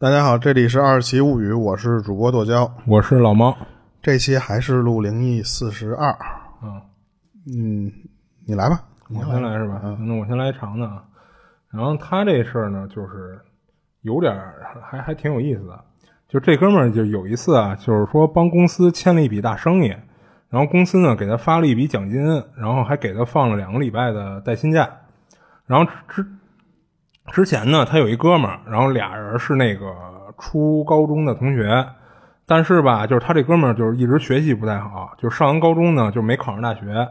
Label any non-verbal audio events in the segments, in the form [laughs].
大家好，这里是《二奇物语》，我是主播剁椒，我是老猫。这期还是录灵异四十二。嗯嗯，你来吧，我先来是吧？那我先来长的啊。然后他这事儿呢，就是有点儿还还挺有意思的。就这哥们儿就有一次啊，就是说帮公司签了一笔大生意，然后公司呢给他发了一笔奖金，然后还给他放了两个礼拜的带薪假。然后之之前呢，他有一哥们儿，然后俩人是那个初高中的同学，但是吧，就是他这哥们儿就是一直学习不太好，就上完高中呢就没考上大学。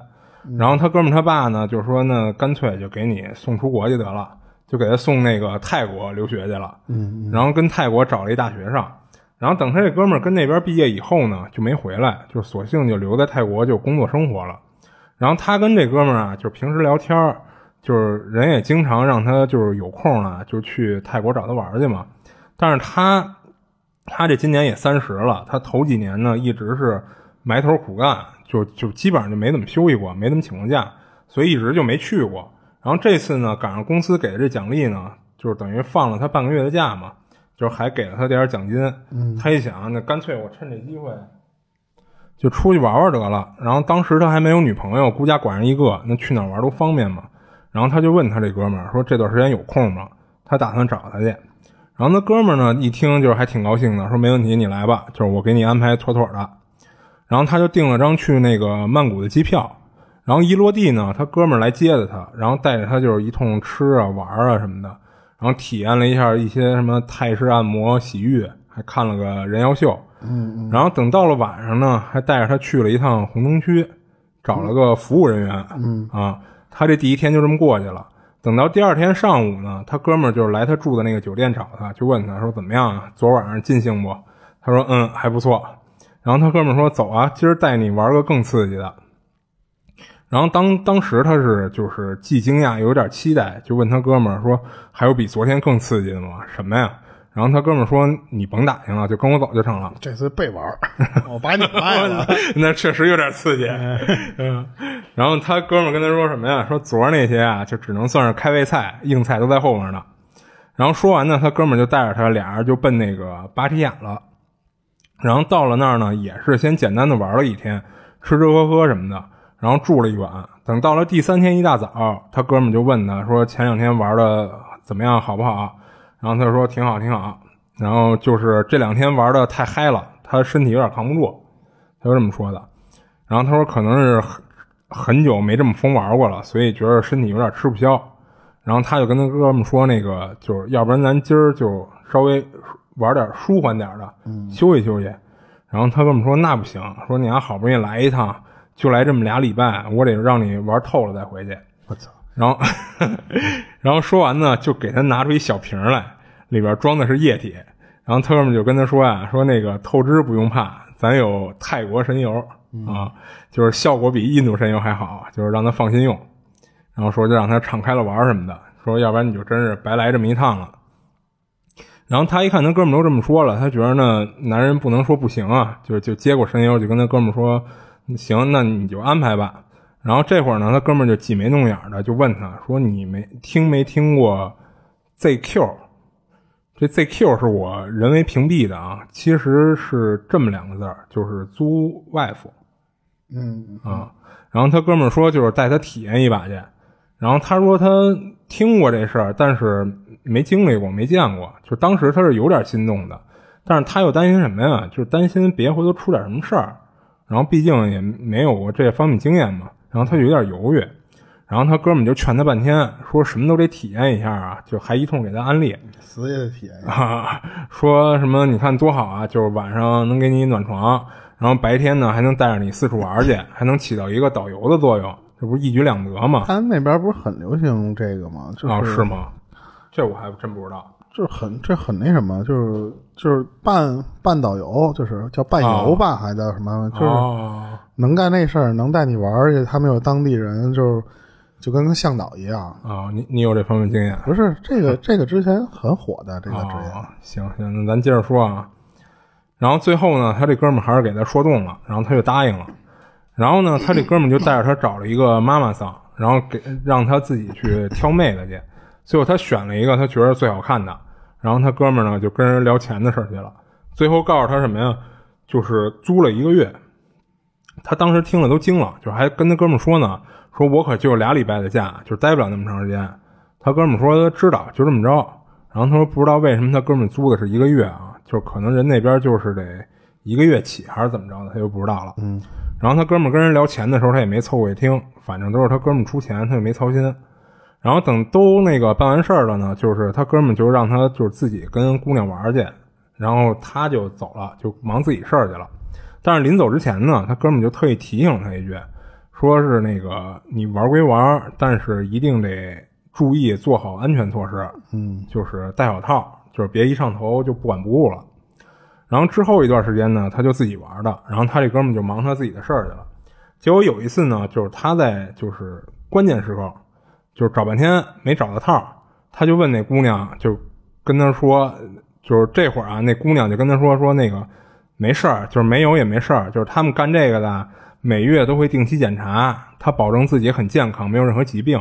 然后他哥们儿他爸呢就说呢干脆就给你送出国去得了，就给他送那个泰国留学去了。嗯，然后跟泰国找了一大学上。然后等他这哥们儿跟那边毕业以后呢，就没回来，就索性就留在泰国就工作生活了。然后他跟这哥们儿啊，就平时聊天儿。就是人也经常让他就是有空了就去泰国找他玩去嘛，但是他他这今年也三十了，他头几年呢一直是埋头苦干，就就基本上就没怎么休息过，没怎么请过假，所以一直就没去过。然后这次呢赶上公司给的这奖励呢，就是等于放了他半个月的假嘛，就是还给了他点奖金。他一想，那干脆我趁这机会就出去玩玩得了。然后当时他还没有女朋友，孤家寡人一个，那去哪玩都方便嘛。然后他就问他这哥们儿说：“这段时间有空吗？”他打算找他去。然后那哥们儿呢一听就是还挺高兴的，说：“没问题，你来吧，就是我给你安排妥妥的。”然后他就订了张去那个曼谷的机票。然后一落地呢，他哥们儿来接的他，然后带着他就是一通吃啊玩啊什么的，然后体验了一下一些什么泰式按摩、洗浴，还看了个人妖秀。嗯，然后等到了晚上呢，还带着他去了一趟红灯区，找了个服务人员。嗯啊。他这第一天就这么过去了。等到第二天上午呢，他哥们儿就是来他住的那个酒店找他，就问他说：“怎么样啊？昨晚上尽兴不？”他说：“嗯，还不错。”然后他哥们儿说：“走啊，今儿带你玩个更刺激的。”然后当当时他是就是既惊讶又有点期待，就问他哥们儿说：“还有比昨天更刺激的吗？什么呀？”然后他哥们说：“你甭打听了，就跟我走就成了。[laughs] ”这次被玩 [laughs] 我把你卖了。[laughs] 那确实有点刺激。嗯，然后他哥们跟他说什么呀？说昨儿那些啊，就只能算是开胃菜，硬菜都在后面呢。然后说完呢，他哥们就带着他俩人就奔那个芭提雅了。然后到了那儿呢，也是先简单的玩了一天，吃吃喝喝什么的，然后住了一晚。等到了第三天一大早，他哥们就问他说：“前两天玩的怎么样？好不好？”然后他说挺好挺好，然后就是这两天玩的太嗨了，他身体有点扛不住，他就这么说的。然后他说可能是很很久没这么疯玩过了，所以觉得身体有点吃不消。然后他就跟他哥们说那个，就是要不然咱今儿就稍微玩点舒缓点的，休息休息。然后他哥们说那不行，说你俩好不容易来一趟，就来这么俩礼拜，我得让你玩透了再回去。我操！然后，[laughs] 然后说完呢，就给他拿出一小瓶来，里边装的是液体。然后他哥们就跟他说呀：“说那个透支不用怕，咱有泰国神油啊，就是效果比印度神油还好，就是让他放心用。”然后说就让他敞开了玩什么的，说要不然你就真是白来这么一趟了。然后他一看他哥们都这么说了，他觉得呢，男人不能说不行啊，就就接过神油，就跟他哥们说：“行，那你就安排吧。”然后这会儿呢，他哥们儿就挤眉弄眼的，就问他说：“你没听没听过 ZQ？这 ZQ 是我人为屏蔽的啊，其实是这么两个字儿，就是租 wife。”嗯啊，然后他哥们儿说就是带他体验一把去。然后他说他听过这事儿，但是没经历过，没见过。就当时他是有点心动的，但是他又担心什么呀？就是担心别回头出点什么事儿。然后毕竟也没有过这方面经验嘛。然后他就有点犹豫，然后他哥们就劝他半天，说什么都得体验一下啊，就还一通给他安利，死也得体验啊，说什么你看多好啊，就是晚上能给你暖床，然后白天呢还能带着你四处玩去，还能起到一个导游的作用，这不是一举两得吗？他那边不是很流行这个吗？就，是吗？这我还真不知道。就是很这很那什么，就是就是半半导游，就是叫半游吧，还叫什么？就是能干那事儿，能带你玩，而且他们有当地人，就是就跟个向导一样啊。你你有这方面经验？不是这个这个之前很火的这个职业。行行，那咱接着说啊。然后最后呢，他这哥们还是给他说动了，然后他就答应了。然后呢，他这哥们就带着他找了一个妈妈桑，然后给让他自己去挑妹子去。最后他选了一个他觉得最好看的，然后他哥们儿呢就跟人聊钱的事儿去了，最后告诉他什么呀？就是租了一个月。他当时听了都惊了，就还跟他哥们说呢，说我可就俩礼拜的假，就待不了那么长时间。他哥们儿说知道，就这么着。然后他说不知道为什么他哥们租的是一个月啊，就是可能人那边就是得一个月起还是怎么着的，他就不知道了。嗯。然后他哥们跟人聊钱的时候，他也没凑过去听，反正都是他哥们出钱，他就没操心。然后等都那个办完事儿了呢，就是他哥们就让他就是自己跟姑娘玩去，然后他就走了，就忙自己事儿去了。但是临走之前呢，他哥们就特意提醒他一句，说是那个你玩归玩，但是一定得注意做好安全措施，嗯，就是戴好套，就是别一上头就不管不顾了。然后之后一段时间呢，他就自己玩的，然后他这哥们就忙他自己的事儿去了。结果有一次呢，就是他在就是关键时刻。就是找半天没找到套，他就问那姑娘，就跟他说，就是这会儿啊，那姑娘就跟他说说那个没事儿，就是没有也没事儿，就是他们干这个的每月都会定期检查，他保证自己很健康，没有任何疾病。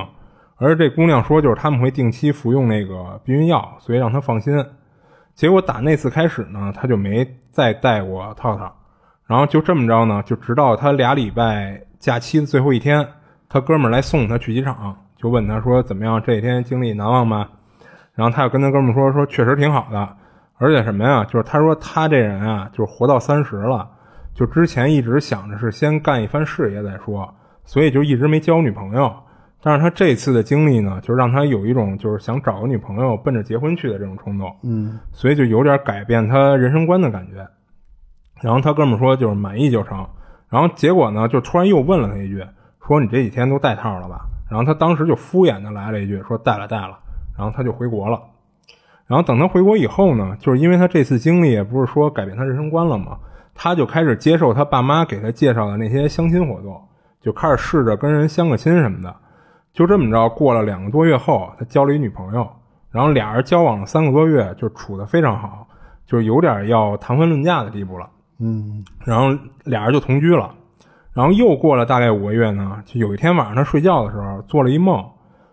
而这姑娘说，就是他们会定期服用那个避孕药，所以让他放心。结果打那次开始呢，他就没再戴过套套，然后就这么着呢，就直到他俩礼拜假期的最后一天，他哥们儿来送他去机场。就问他说怎么样？这一天经历难忘吗？然后他又跟他哥们说说确实挺好的，而且什么呀？就是他说他这人啊，就是活到三十了，就之前一直想着是先干一番事业再说，所以就一直没交女朋友。但是他这次的经历呢，就让他有一种就是想找个女朋友奔着结婚去的这种冲动。嗯，所以就有点改变他人生观的感觉。然后他哥们说就是满意就成。然后结果呢，就突然又问了他一句，说你这几天都带套了吧？然后他当时就敷衍的来了一句，说带了带了，然后他就回国了。然后等他回国以后呢，就是因为他这次经历也不是说改变他人生观了嘛，他就开始接受他爸妈给他介绍的那些相亲活动，就开始试着跟人相个亲什么的。就这么着，过了两个多月后，他交了一女朋友，然后俩人交往了三个多月，就处得非常好，就是有点要谈婚论嫁的地步了。嗯，然后俩人就同居了。然后又过了大概五个月呢，就有一天晚上他睡觉的时候做了一梦，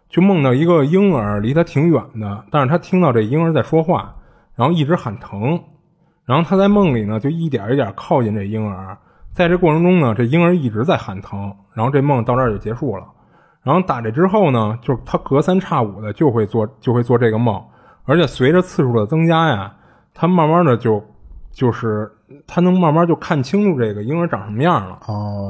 就梦到一个婴儿离他挺远的，但是他听到这婴儿在说话，然后一直喊疼，然后他在梦里呢就一点一点靠近这婴儿，在这过程中呢，这婴儿一直在喊疼，然后这梦到这儿就结束了。然后打这之后呢，就是他隔三差五的就会做就会做这个梦，而且随着次数的增加呀，他慢慢的就就是。他能慢慢就看清楚这个婴儿长什么样了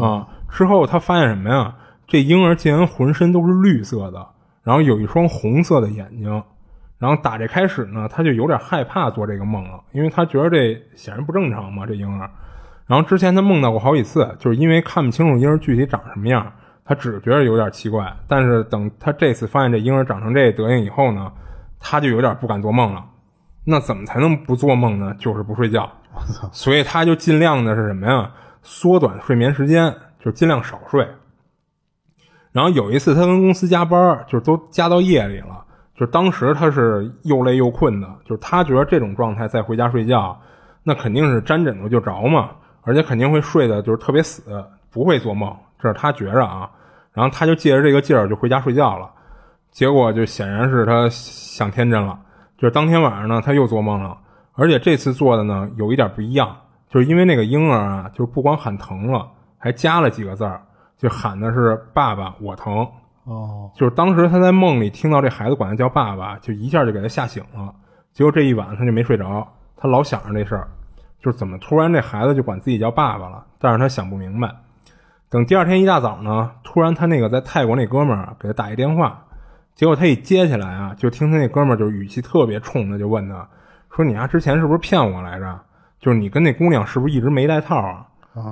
啊！之后他发现什么呀？这婴儿竟然浑身都是绿色的，然后有一双红色的眼睛。然后打这开始呢，他就有点害怕做这个梦了，因为他觉得这显然不正常嘛，这婴儿。然后之前他梦到过好几次，就是因为看不清楚婴儿具体长什么样，他只觉得有点奇怪。但是等他这次发现这婴儿长成这德行以后呢，他就有点不敢做梦了。那怎么才能不做梦呢？就是不睡觉。所以他就尽量的是什么呀？缩短睡眠时间，就尽量少睡。然后有一次他跟公司加班，就是都加到夜里了。就是当时他是又累又困的，就是他觉得这种状态再回家睡觉，那肯定是沾枕头就着嘛，而且肯定会睡的就是特别死，不会做梦。这是他觉着啊。然后他就借着这个劲儿就回家睡觉了。结果就显然是他想天真了，就是当天晚上呢他又做梦了。而且这次做的呢有一点不一样，就是因为那个婴儿啊，就是不光喊疼了，还加了几个字儿，就喊的是“爸爸，我疼”。哦，就是当时他在梦里听到这孩子管他叫爸爸，就一下就给他吓醒了。结果这一晚他就没睡着，他老想着这事儿，就是怎么突然这孩子就管自己叫爸爸了？但是他想不明白。等第二天一大早呢，突然他那个在泰国那哥们儿给他打一电话，结果他一接起来啊，就听他那哥们儿就语气特别冲的就问他。说你丫之前是不是骗我来着？就是你跟那姑娘是不是一直没戴套啊？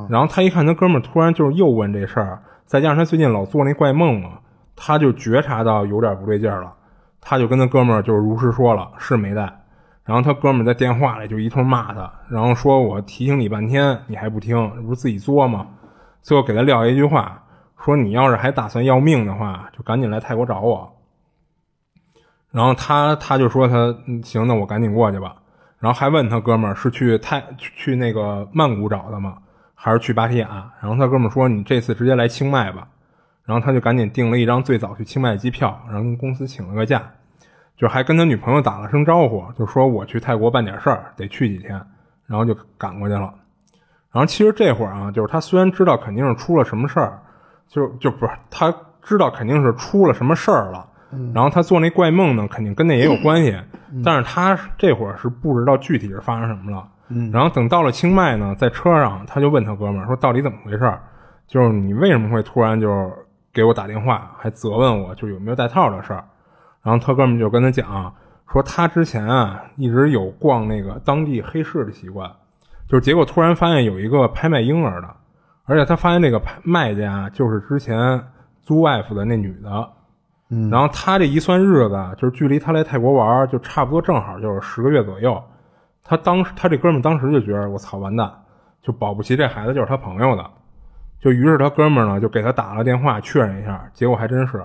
然后他一看他哥们儿突然就是又问这事儿，再加上他最近老做那怪梦嘛，他就觉察到有点不对劲儿了。他就跟他哥们儿就是如实说了，是没带。然后他哥们儿在电话里就一通骂他，然后说我提醒你半天你还不听，不是自己作吗？最后给他撂一句话，说你要是还打算要命的话，就赶紧来泰国找我。然后他他就说他行，那我赶紧过去吧。然后还问他哥们儿是去泰去那个曼谷找的吗？还是去芭提雅？然后他哥们说你这次直接来清迈吧。然后他就赶紧订了一张最早去清迈的机票，然后跟公司请了个假。就还跟他女朋友打了声招呼，就说我去泰国办点事儿，得去几天，然后就赶过去了。然后其实这会儿啊，就是他虽然知道肯定是出了什么事儿，就就不是他知道肯定是出了什么事儿了。然后他做那怪梦呢，肯定跟那也有 [clears throat] 关系，但是他这会儿是不知道具体是发生什么了。然后等到了清迈呢，在车上他就问他哥们儿说：“到底怎么回事？就是你为什么会突然就给我打电话，还责问我就有没有带套的事儿？”然后他哥们就跟他讲说：“他之前啊一直有逛那个当地黑市的习惯，就是结果突然发现有一个拍卖婴儿的，而且他发现那个卖家就是之前租 wife 的那女的。”然后他这一算日子，就是距离他来泰国玩，就差不多正好就是十个月左右。他当时他这哥们当时就觉得我操完蛋，就保不齐这孩子就是他朋友的。就于是他哥们呢就给他打了电话确认一下，结果还真是，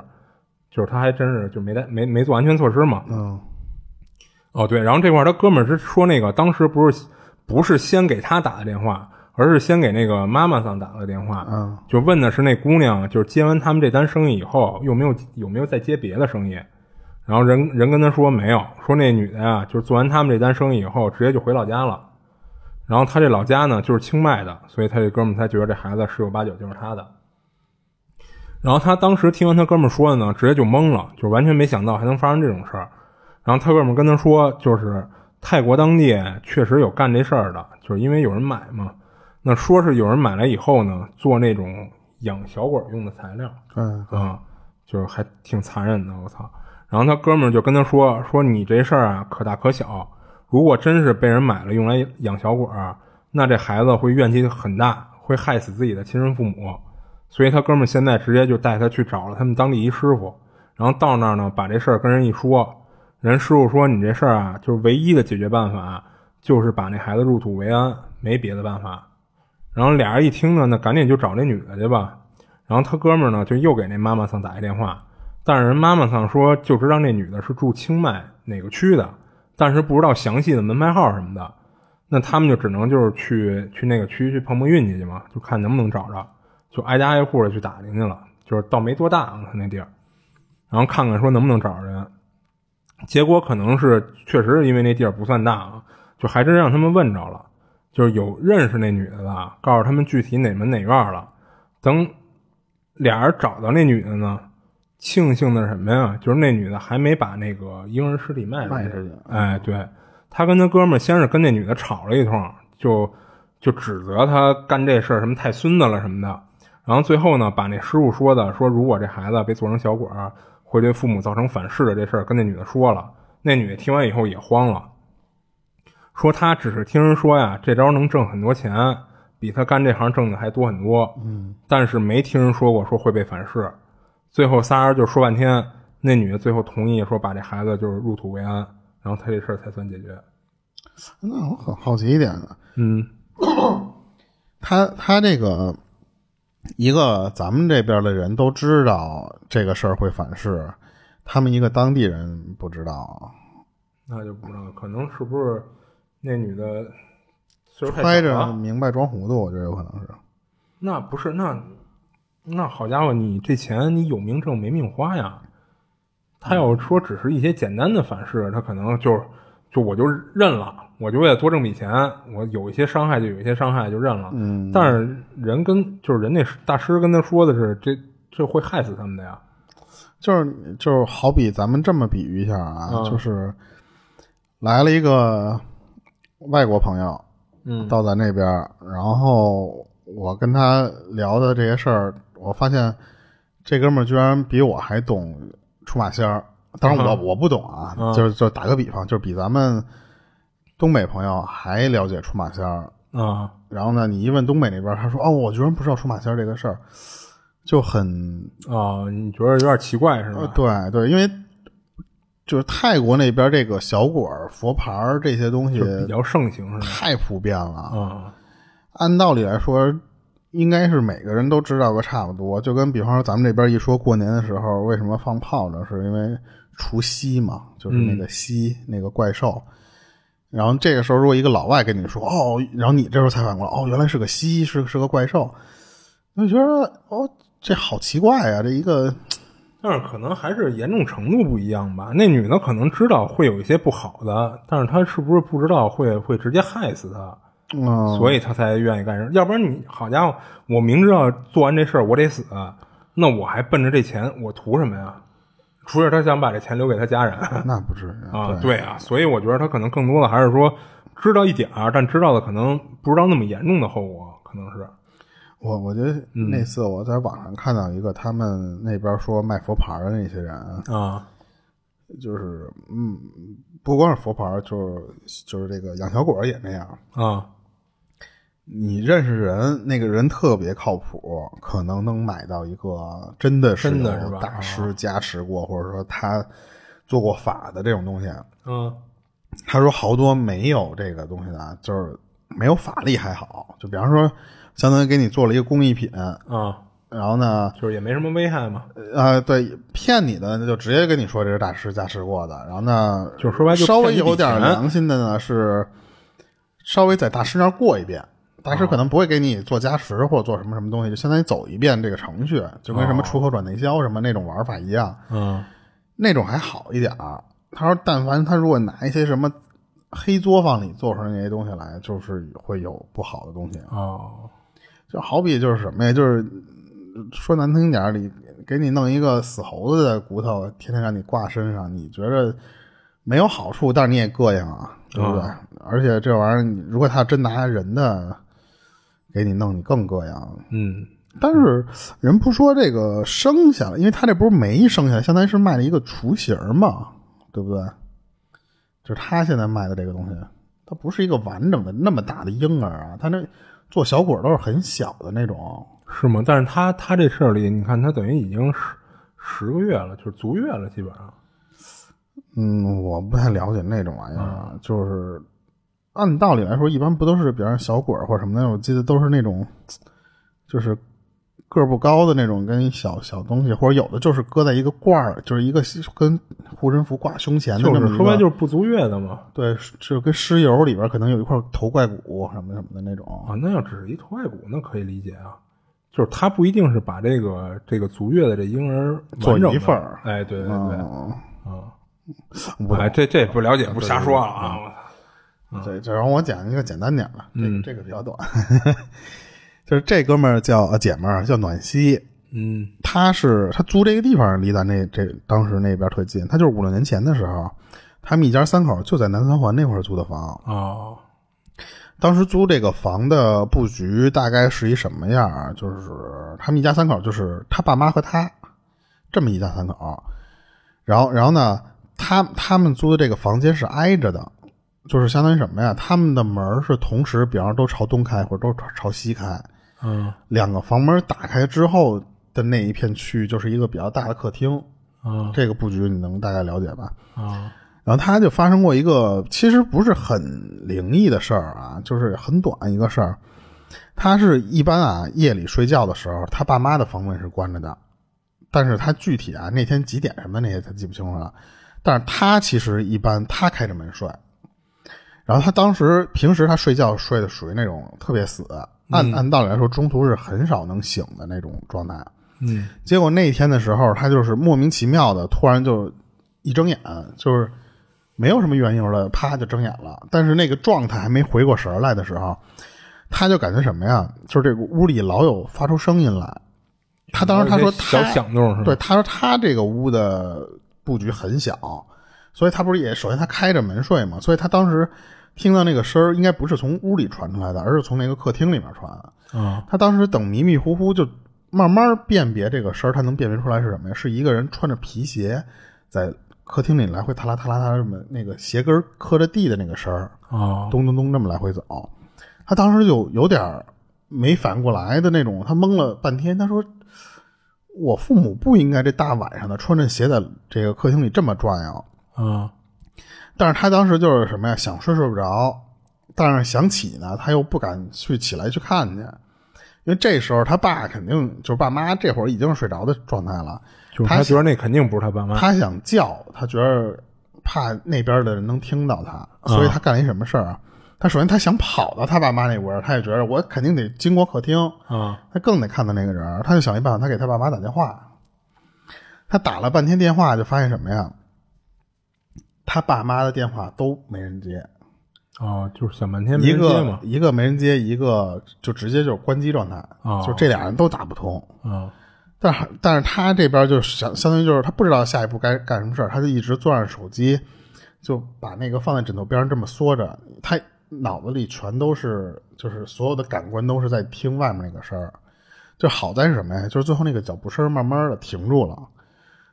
就是他还真是就没带没没做安全措施嘛。嗯。哦对，然后这块他哥们是说那个当时不是不是先给他打的电话。而是先给那个妈妈桑打了个电话，嗯，就问的是那姑娘，就是接完他们这单生意以后，有没有有没有再接别的生意？然后人人跟他说没有，说那女的呀，就是做完他们这单生意以后，直接就回老家了。然后他这老家呢，就是清迈的，所以他这哥们才觉得这孩子十有八九就是他的。然后他当时听完他哥们说的呢，直接就懵了，就完全没想到还能发生这种事儿。然后他哥们跟他说，就是泰国当地确实有干这事儿的，就是因为有人买嘛。那说是有人买来以后呢，做那种养小鬼用的材料，嗯啊，就是还挺残忍的，我操！然后他哥们儿就跟他说说你这事儿啊可大可小，如果真是被人买了用来养小鬼，那这孩子会怨气很大，会害死自己的亲生父母。所以他哥们儿现在直接就带他去找了他们当地一师傅，然后到那儿呢把这事儿跟人一说，人师傅说你这事儿啊就是唯一的解决办法，就是把那孩子入土为安，没别的办法。然后俩人一听呢，那赶紧就找那女的去吧。然后他哥们儿呢，就又给那妈妈桑打一电话，但是人妈妈桑说就知道那女的是住清迈哪个区的，但是不知道详细的门牌号什么的。那他们就只能就是去去那个区去碰碰运气去嘛，就看能不能找着，就挨家挨户的去打听去了。就是倒没多大啊他那地儿，然后看看说能不能找着人。结果可能是确实是因为那地儿不算大啊，就还真让他们问着了。就是有认识那女的的，告诉他们具体哪门哪院了。等俩人找到那女的呢，庆幸的是什么呀？就是那女的还没把那个婴儿尸体卖出去。哎，对，他跟他哥们儿先是跟那女的吵了一通，就就指责他干这事儿什么太孙子了什么的。然后最后呢，把那师傅说的说如果这孩子被做成小鬼儿会对父母造成反噬的这事儿跟那女的说了。那女的听完以后也慌了。说他只是听人说呀，这招能挣很多钱，比他干这行挣的还多很多。嗯，但是没听人说过说会被反噬。最后仨人就说半天，那女的最后同意说把这孩子就是入土为安，然后他这事儿才算解决。那我很好奇一点呢，嗯，他他这个一个咱们这边的人都知道这个事儿会反噬，他们一个当地人不知道，那就不知道，可能是不是？那女的揣着明白装糊涂，我觉得有可能是。那不是那那好家伙，你这钱你有命挣没命花呀？他要说只是一些简单的反噬，他可能就就我就认了，我就为了多挣笔钱，我有一些伤害就有一些伤害就认了。嗯。但是人跟就是人那大师跟他说的是，这这会害死他们的呀。就是就是好比咱们这么比喻一下啊，就是来了一个。外国朋友，嗯，到咱这边，然后我跟他聊的这些事儿，我发现这哥们儿居然比我还懂出马仙儿。当然我我不懂啊，就是就打个比方，就是比咱们东北朋友还了解出马仙儿啊。然后呢，你一问东北那边，他说：“哦，我居然不知道出马仙儿这个事儿，就很啊，你觉得有点奇怪是吧？”对对，因为。就是泰国那边这个小果佛牌这些东西比较盛行，是吧？太普遍了。嗯，按道理来说，应该是每个人都知道个差不多。就跟比方说，咱们这边一说过年的时候为什么放炮仗，是因为除夕嘛，就是那个夕那个怪兽。然后这个时候，如果一个老外跟你说哦，然后你这时候才反过来，哦，原来是个夕，是是个怪兽，就觉得哦，这好奇怪啊！这一个但是可能还是严重程度不一样吧。那女的可能知道会有一些不好的，但是她是不是不知道会会直接害死她？嗯，所以他才愿意干事。要不然你好家伙，我明知道做完这事儿我得死，那我还奔着这钱，我图什么呀？除了他想把这钱留给他家人，那不至于 [laughs] 啊。对啊，所以我觉得他可能更多的还是说知道一点儿，但知道的可能不知道那么严重的后果，可能是。我我觉得那次我在网上看到一个，他们那边说卖佛牌的那些人啊，就是嗯，不光是佛牌，就是就是这个养小鬼也那样啊。你认识人，那个人特别靠谱，可能能买到一个真的是大师加持过，或者说他做过法的这种东西。嗯，他说好多没有这个东西的，就是没有法力还好，就比方说。相当于给你做了一个工艺品啊，然后呢，就是也没什么危害嘛。呃，对，骗你的那就直接跟你说这是大师加持过的，然后呢，就是说白稍微有点良心的呢是稍微在大师那儿过一遍，大师可能不会给你做加持或者做什么什么东西，就相当于走一遍这个程序，就跟什么出口转内销什么那种玩法一样。嗯，那种还好一点。他说，但凡他如果拿一些什么黑作坊里做出来那些东西来，就是会有不好的东西。哦。就好比就是什么呀？就是说难听点儿，你给你弄一个死猴子的骨头，天天让你挂身上，你觉着没有好处，但是你也膈应啊，对不对？而且这玩意儿，如果他真拿人的给你弄，你更膈应。嗯，但是人不说这个生下来，因为他这不是没生下来，相当于是卖了一个雏形嘛，对不对？就是他现在卖的这个东西，它不是一个完整的那么大的婴儿啊，他那。做小鬼都是很小的那种，是吗？但是他他这事儿里，你看他等于已经十十个月了，就是足月了，基本上。嗯，我不太了解那种玩意儿，就是按道理来说，一般不都是比方小鬼或者什么的？我记得都是那种，就是。个儿不高的那种，跟小小东西，或者有的就是搁在一个罐儿，就是一个跟护身符挂胸前的那么说白就是不足月的嘛。对，就跟尸油里边可能有一块头盖骨什么什么的那种啊。那要只是一头盖骨，那可以理解啊。就是他不一定是把这个这个足月的这婴儿做一份儿。哎，对对对，啊，哎，这这不了解，不瞎说了啊。对，这让我讲一个简单点的，这个这个比较短。[laughs] 就是这哥们儿叫呃姐们儿叫暖西，嗯，他是他租这个地方离咱那这当时那边特近，他就是五六年前的时候，他们一家三口就在南三环那块租的房哦。当时租这个房的布局大概是一什么样？就是他们一家三口，就是他爸妈和他这么一家三口，然后然后呢，他他们租的这个房间是挨着的，就是相当于什么呀？他们的门是同时，比方说都朝东开或者都朝西开。嗯，两个房门打开之后的那一片区域就是一个比较大的客厅。啊，这个布局你能大概了解吧？啊，然后他就发生过一个其实不是很灵异的事儿啊，就是很短一个事儿。他是一般啊夜里睡觉的时候，他爸妈的房门是关着的，但是他具体啊那天几点什么那些他记不清楚了。但是他其实一般他开着门睡，然后他当时平时他睡觉睡的属于那种特别死。按按道理来说，中途是很少能醒的那种状态。嗯，结果那天的时候，他就是莫名其妙的，突然就一睁眼，就是没有什么缘由的，啪就睁眼了。但是那个状态还没回过神来的时候，他就感觉什么呀？就是这个屋里老有发出声音来。他当时他说他小响动是对，他说他这个屋的布局很小，所以他不是也首先他开着门睡嘛，所以他当时。听到那个声儿，应该不是从屋里传出来的，而是从那个客厅里面传。啊，他当时等迷迷糊糊，就慢慢辨别这个声儿，他能辨别出来是什么呀？是一个人穿着皮鞋在客厅里来回踏啦踏啦踏，这么那个鞋跟磕着地的那个声儿啊，咚咚咚这么来回走。他当时就有点没反过来的那种，他懵了半天。他说：“我父母不应该这大晚上的穿着鞋在这个客厅里这么转悠。”啊。但是他当时就是什么呀？想睡睡不着，但是想起呢，他又不敢去起来去看去，因为这时候他爸肯定就是爸妈这会儿已经是睡着的状态了。他觉得那肯定不是他爸妈。他想叫，他觉得怕那边的人能听到他，所以他干了一什么事儿啊？他首先他想跑到他爸妈那屋，他也觉得我肯定得经过客厅啊，他更得看到那个人，他就想一办法，他给他爸妈打电话。他打了半天电话，就发现什么呀？他爸妈的电话都没人接。哦，就是想半天没一人接嘛个。一个没人接，一个就直接就是关机状态，哦就这俩人都打不通。啊但是但是他这边就是相相当于就是他不知道下一步该干什么事儿，他就一直攥着手机，就把那个放在枕头边上这么缩着，他脑子里全都是就是所有的感官都是在听外面那个声儿。就好在是什么呀？就是最后那个脚步声慢慢的停住了，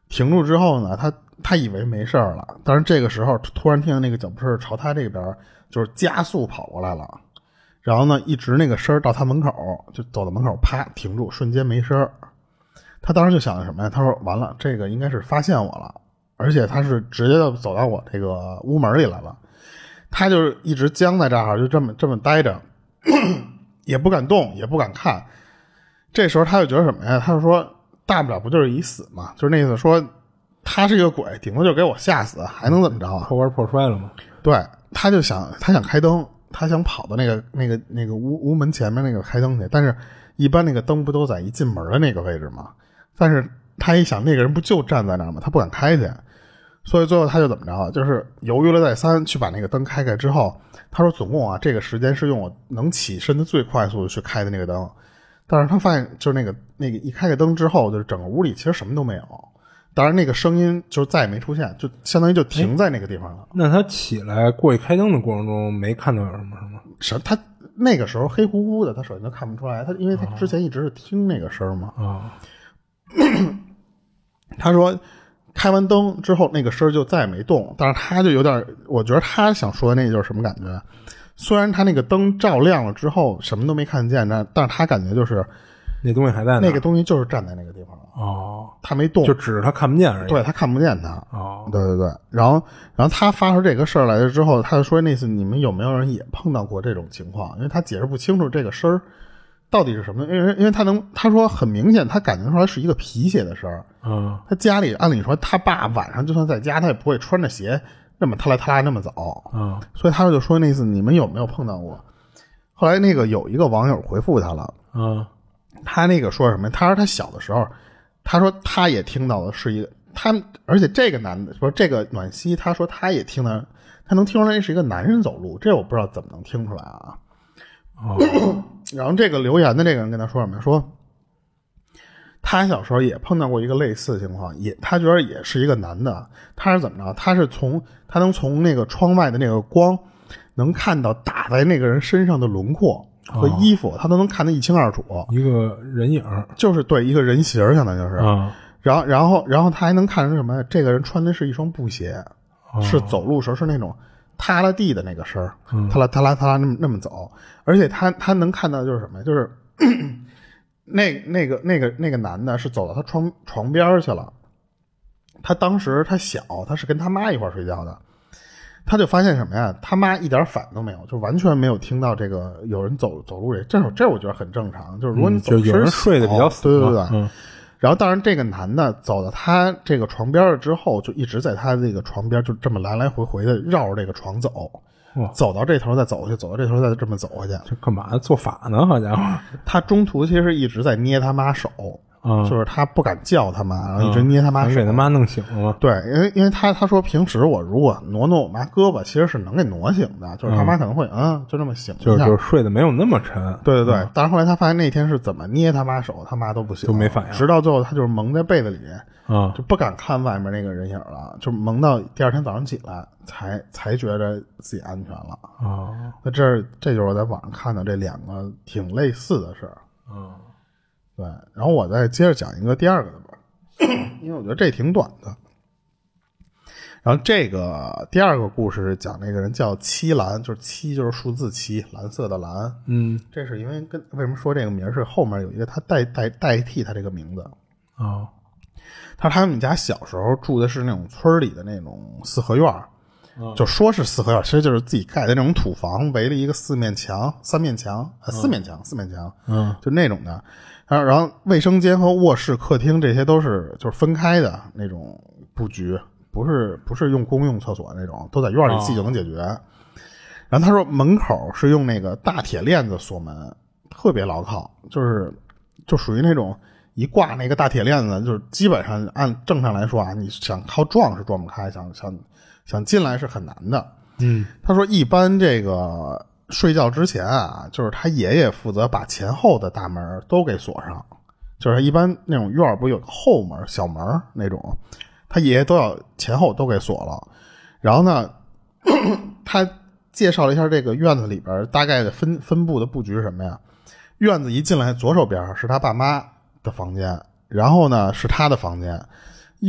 停住之后呢，他他以为没事了，但是这个时候突然听见那个脚步声朝他这边就是加速跑过来了，然后呢，一直那个声到他门口，就走到门口，啪停住，瞬间没声。他当时就想的什么呀？他说：“完了，这个应该是发现我了，而且他是直接就走到我这个屋门里来了。他就是一直僵在这儿，就这么这么待着，[clears throat] 也不敢动，也不敢看。这时候他就觉得什么呀？他就说：大不了不就是一死嘛，就是那意思说他是一个鬼，顶多就给我吓死，还能怎么着啊？破罐破摔了吗。对，他就想他想开灯，他想跑到那个那个那个屋屋门前面那个开灯去，但是一般那个灯不都在一进门的那个位置吗？但是他一想，那个人不就站在那儿吗？他不敢开去，所以最后他就怎么着啊？就是犹豫了再三，去把那个灯开开之后，他说总共啊，这个时间是用我能起身的最快速度去开的那个灯，但是他发现就是那个那个一开开灯之后，就是整个屋里其实什么都没有。当然，那个声音就再也没出现，就相当于就停在那个地方了。那他起来过去开灯的过程中，没看到有什么什么？什他那个时候黑乎乎的，他首先就看不出来，他因为他之前一直是听那个声嘛。啊 [clears throat] 他说开完灯之后，那个声就再也没动，但是他就有点，我觉得他想说的那就是什么感觉？虽然他那个灯照亮了之后什么都没看见，但但是他感觉就是那东西还在那个东西就是站在那个地方了，哦，他没动，就指着他看不见而已。对他看不见他。哦，对对对，然后然后他发出这个事儿来了之后，他就说那次你们有没有人也碰到过这种情况？因为他解释不清楚这个声儿到底是什么，因为因为他能他说很明显，他感觉出来是一个皮鞋的声儿。嗯他家里按理说他爸晚上就算在家，他也不会穿着鞋那么踏来踏拉那么早，嗯所以他就说那次你们有没有碰到过？后来那个有一个网友回复他了，嗯他那个说什么？他说他小的时候，他说他也听到的是一个他，而且这个男的说这个暖西，他说他也听到，他能听出来是一个男人走路，这我不知道怎么能听出来啊。哦 [coughs] 然后这个留言的这个人跟他说什么？说他小时候也碰到过一个类似的情况，也他觉得也是一个男的，他是怎么着？他是从他能从那个窗外的那个光，能看到打在那个人身上的轮廓和衣服，他都能看得一清二楚。一个人影就是对一个人形儿，相当于就是。啊然后，然后，然后他还能看出什么呀？这个人穿的是一双布鞋，是走路时候是那种踏了地的那个声儿，踏啦踏啦踏啦那么那么走，而且他他能看到就是什么呀？就是 [coughs] 那那个那个那个男的是走到他床床边儿去了，他当时他小，他是跟他妈一块儿睡觉的。他就发现什么呀？他妈一点反都没有，就完全没有听到这个有人走走路这，这这我觉得很正常。就是如果你走嗯就有人睡得比较死对对对对，嗯然后，当然，这个男的走到他这个床边了之后，就一直在他这个床边就这么来来回回的绕着这个床走哇，走到这头再走过去，走到这头再这么走回去。这干嘛做法呢？好家伙！他中途其实一直在捏他妈手，啊，就是他不敢叫他妈，然后一直捏他妈给他妈弄醒了吗？对，因为因为他他说平时我如果挪挪我妈胳膊，其实是能给挪醒的，就是他妈可能会嗯就这么醒一下。就是就是睡得没有那么沉。对对对，但是后来他发现那天是怎么捏他妈手，他妈都不行，都没反应直到最后他就是蒙在被子里，啊就不敢看外面那个人影了，就蒙到第二天早上起来才才觉得自己安全了。啊那这这就是我在网上看到这两个挺类似的事儿。啊对，然后我再接着讲一个第二个的吧，因为我觉得这挺短的。然后这个第二个故事讲那个人叫七蓝，就是七就是数字七，蓝色的蓝。嗯这是因为跟为什么说这个名儿是后面有一个他代代代替他这个名字。啊他说他们家小时候住的是那种村里的那种四合院儿，就说是四合院，其实就是自己盖的那种土房，围了一个四面墙、三面墙、呃四面墙、四面墙，嗯就那种的。然后，然后卫生间和卧室、客厅这些都是就是分开的那种布局，不是不是用公用厕所那种，都在院里自己就能解决。然后他说门口是用那个大铁链子锁门，特别牢靠，就是就属于那种一挂那个大铁链子，就是基本上按正常来说啊，你想靠撞是撞不开，想想想进来是很难的。嗯，他说一般这个睡觉之前啊，就是他爷爷负责把前后的大门都给锁上，就是一般那种院不有个后门小门那种，他爷爷都要前后都给锁了。然后呢，[clears throat] 他介绍了一下这个院子里边大概的分分布的布局是什么呀？院子一进来，左手边是他爸妈的房间，然后呢是他的房间，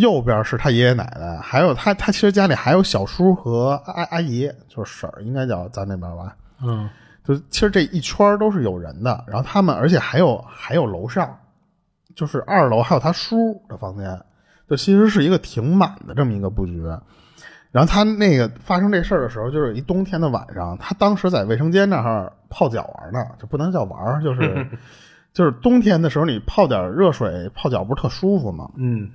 右边是他爷爷奶奶，还有他他其实家里还有小叔和阿阿姨，就是婶儿，应该叫咱那边吧。嗯，就其实这一圈都是有人的，然后他们而且还有还有楼上，就是二楼还有他叔的房间，就其实是一个挺满的这么一个布局。然后他那个发生这事儿的时候，就是一冬天的晚上，他当时在卫生间那儿泡脚玩呢，就不能叫玩，就是 [laughs] 就是冬天的时候，你泡点热水泡脚不是特舒服吗？嗯，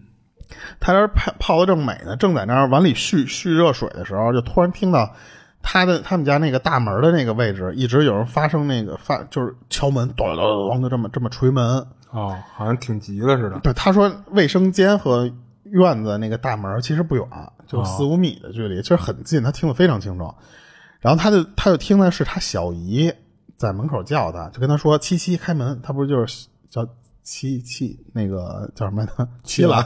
他这泡泡的正美呢，正在那儿碗里蓄蓄热水的时候，就突然听到他的他们家那个大门的那个位置，一直有人发生那个发就是敲门，咚咚咚咚的这么这么捶门。哦，好像挺急的似的。对，他说卫生间和院子那个大门其实不远，就四五米的距离，其实很近。他听得非常清楚，然后他就他就听的是他小姨在门口叫他，就跟他说：“七七开门。”他不是就是叫七七那个叫什么来着？[laughs] 七兰。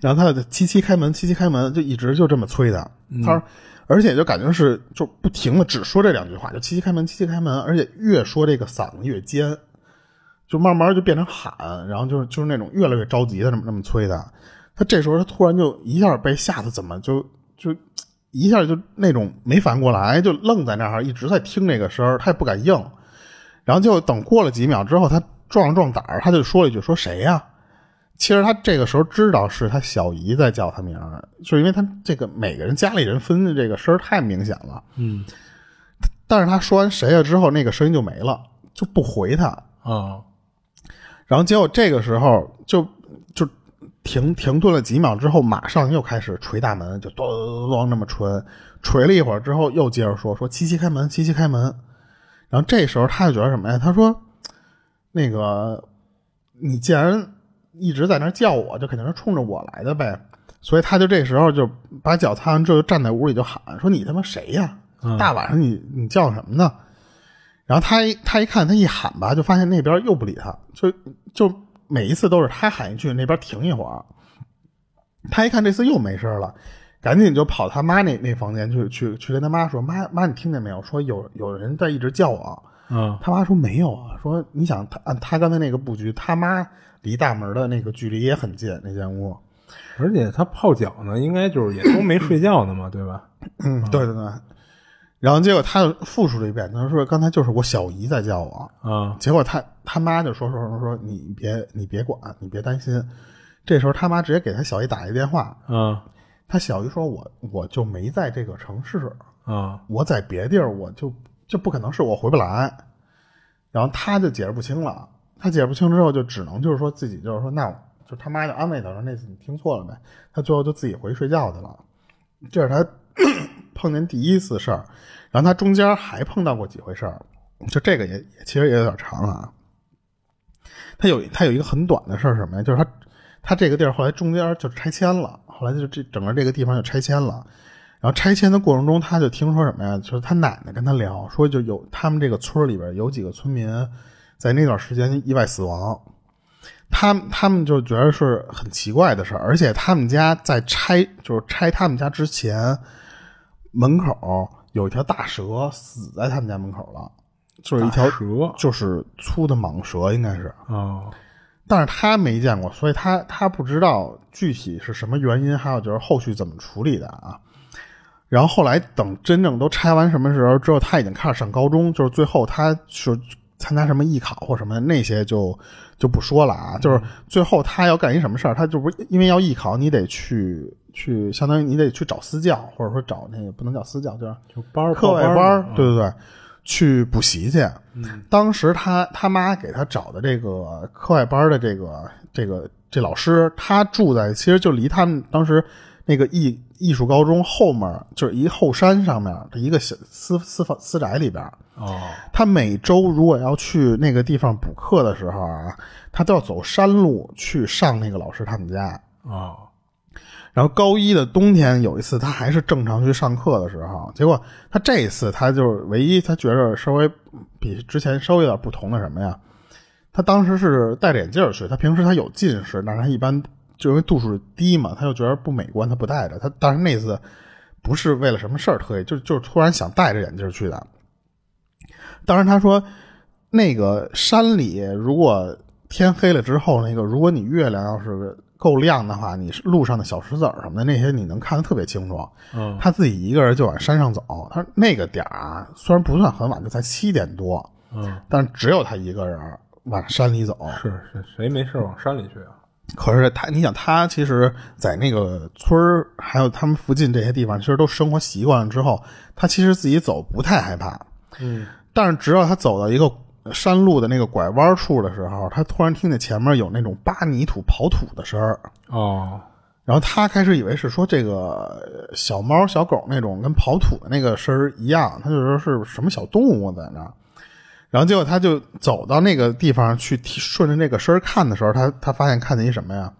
然后他就七七开门，七七开门，就一直就这么催他。他说，而且就感觉是就不停的只说这两句话，就七七开门，七七开门，而且越说这个嗓子越尖，就慢慢就变成喊，然后就是就是那种越来越着急的这么这么催他。他这时候他突然就一下被吓得怎么就就一下就那种没反应过来，就愣在那儿一直在听这个声儿，他也不敢应。然后就等过了几秒之后，他壮了壮胆儿，他就说了一句：“说谁呀？”其实他这个时候知道是他小姨在叫他名儿，就是因为他这个每个人家里人分的这个声儿太明显了。嗯，但是他说完谁呀之后，那个声音就没了，就不回他。啊，然后结果这个时候就就停停顿了几秒之后，马上又开始捶大门，就咚咚咚那么捶，捶了一会儿之后，又接着说说七七开门，七七开门。然后这时候他就觉得什么呀？他说：“那个你既然一直在那叫我，就肯定是冲着我来的呗。”所以他就这时候就把脚擦完之后，就站在屋里就喊说：“你他妈谁呀？大晚上你你叫什么呢？”然后他一他一看，他一喊吧，就发现那边又不理他，就就每一次都是他喊一句，那边停一会儿。他一看这次又没声了，赶紧就跑他妈那那房间去去去跟他妈说：“妈妈，你听见没有？说有有人在一直叫我。”嗯，他妈说没有啊，说你想他按他刚才那个布局，他妈离大门的那个距离也很近，那间屋。而且他泡脚呢，应该就是也都没睡觉呢嘛，对吧？嗯，对对对。然后结果他又复述了一遍，他说刚才就是我小姨在叫我。啊，结果他他妈就说说说说你别你别管，你别担心。这时候他妈直接给他小姨打一电话，嗯他小姨说我我就没在这个城市，啊我在别地儿，我就就不可能是我回不来。然后他就解释不清了，他解释不清之后，就只能就是说自己就是说，那就他妈就安慰他说那次你听错了呗。他最后就自己回去睡觉去了。这是他 [coughs] 碰见第一次事儿，然后他中间还碰到过几回事儿，就这个也也其实也有点长啊。他有他有一个很短的事儿什么呀？就是他他这个地儿后来中间就拆迁了，后来就这整个这个地方就拆迁了。然后拆迁的过程中，他就听说什么呀？就是他奶奶跟他聊说，就有他们这个村里边有几个村民在那段时间意外死亡，他他们就觉得是很奇怪的事儿，而且他们家在拆就是拆他们家之前，门口有一条大蛇死在他们家门口了，就是一条蛇就是粗的蟒蛇，应该是。哦但是他没见过，所以他他不知道具体是什么原因，还有就是后续怎么处理的啊。然后后来等真正都拆完什么时候之后，他已经开始上高中，就是最后他是参加什么艺考或什么的那些就就不说了啊。就是最后他要干一什么事儿，他就不因为要艺考，你得去去，相当于你得去找私教，或者说找那个不能叫私教，就是就班儿课外班班儿，对对对，去补习去。当时他他妈给他找的这个课外班的这个这个这老师，他住在其实就离他们当时那个艺艺术高中后面就是一后山上面的一个小私私房私宅里边。哦，他每周如果要去那个地方补课的时候啊，他都要走山路去上那个老师他们家。哦，然后高一的冬天有一次，他还是正常去上课的时候，结果他这一次他就是唯一他觉着稍微比之前稍微有点不同的什么呀？他当时是戴着眼镜去，他平时他有近视，但是他一般就因为度数低嘛，他就觉得不美观，他不戴着。他但是那次不是为了什么事儿特意，就就是突然想戴着眼镜去的。当然，他说那个山里，如果天黑了之后，那个如果你月亮要是够亮的话，你路上的小石子儿什么的那些，你能看得特别清楚。嗯，他自己一个人就往山上走。他说那个点儿啊，虽然不算很晚，就才七点多，嗯，但只有他一个人往山里走。是是，谁没事往山里去啊？可是他，你想他其实，在那个村儿，还有他们附近这些地方，其实都生活习惯了之后，他其实自己走不太害怕。嗯。但是，直到他走到一个山路的那个拐弯处的时候，他突然听见前面有那种扒泥土、刨土的声儿。哦，然后他开始以为是说这个小猫、小狗那种跟刨土的那个声儿一样，他就说是什么小动物在那。然后结果他就走到那个地方去，顺着那个声看的时候，他他发现看见一什么呀？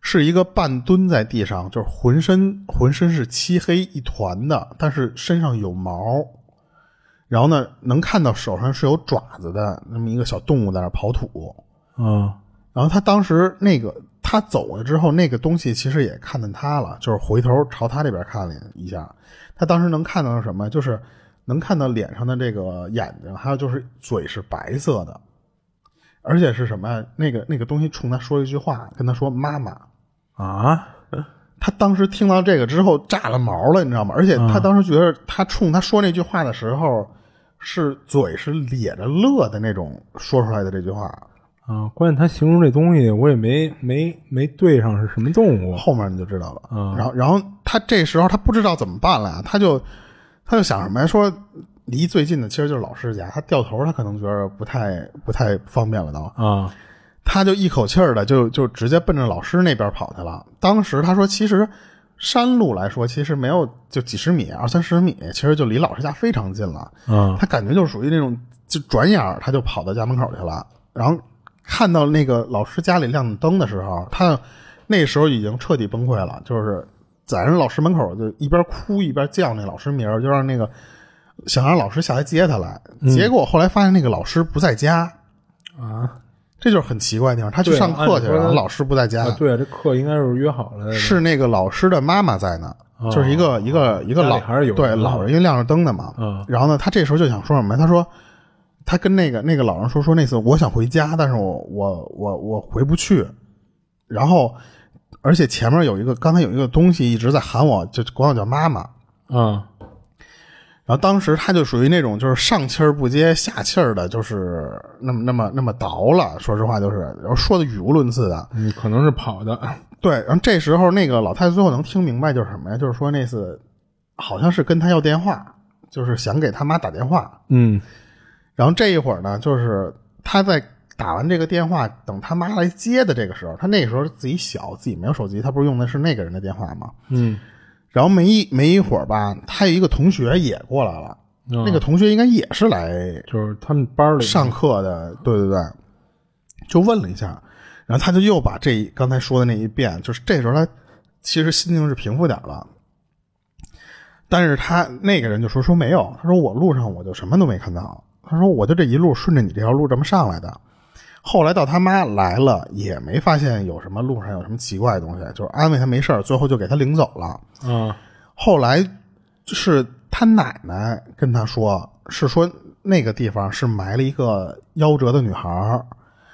是一个半蹲在地上，就是浑身浑身是漆黑一团的，但是身上有毛。然后呢，能看到手上是有爪子的那么一个小动物在那刨土，嗯，然后他当时那个他走了之后，那个东西其实也看见他了，就是回头朝他这边看了一下。他当时能看到什么？就是能看到脸上的这个眼睛，还有就是嘴是白色的，而且是什么？那个那个东西冲他说一句话，跟他说“妈妈”啊。[laughs] 他当时听到这个之后炸了毛了，你知道吗？而且他当时觉得他冲他说那句话的时候。是嘴是咧着乐的那种说出来的这句话啊，关键他形容这东西我也没没没对上是什么动物，后面你就知道了。嗯，然后然后他这时候他不知道怎么办了，他就他就想什么呀？说离最近的其实就是老师家，他掉头他可能觉得不太不太方便了都啊，他就一口气儿的就就直接奔着老师那边跑去了。当时他说其实。山路来说，其实没有就几十米、二三十米，其实就离老师家非常近了。嗯，他感觉就属于那种，就转眼他就跑到家门口去了。然后看到那个老师家里亮灯的时候，他那时候已经彻底崩溃了，就是在人老师门口就一边哭一边叫那老师名就让那个想让老师下来接他来。结果后来发现那个老师不在家啊。这就是很奇怪的地方，他去上课去，然后老师不在家。对，这课应该是约好了。是那个老师的妈妈在呢，就是一个一个一个老还是有对老人，因为亮着灯的嘛。嗯。然后呢，他这时候就想说什么？他说，他跟那个那个老人说说那次我想回家，但是我我我我回不去。然后，而且前面有一个刚才有一个东西一直在喊我，就管我叫妈妈。嗯。然后当时他就属于那种就是上气儿不接下气儿的，就是那么那么那么倒了。说实话，就是然后说的语无伦次的。嗯，可能是跑的。对，然后这时候那个老太太最后能听明白就是什么呀？就是说那次好像是跟他要电话，就是想给他妈打电话。嗯。然后这一会儿呢，就是他在打完这个电话，等他妈来接的这个时候，他那时候自己小，自己没有手机，他不是用的是那个人的电话吗？嗯。然后没一没一会儿吧，他有一个同学也过来了。那个同学应该也是来，就是他们班里上课的。对对对，就问了一下，然后他就又把这刚才说的那一遍，就是这时候他其实心情是平复点了。但是他那个人就说说没有，他说我路上我就什么都没看到，他说我就这一路顺着你这条路这么上来的。后来到他妈来了，也没发现有什么路上有什么奇怪的东西，就是安慰他没事最后就给他领走了。嗯，后来是他奶奶跟他说，是说那个地方是埋了一个夭折的女孩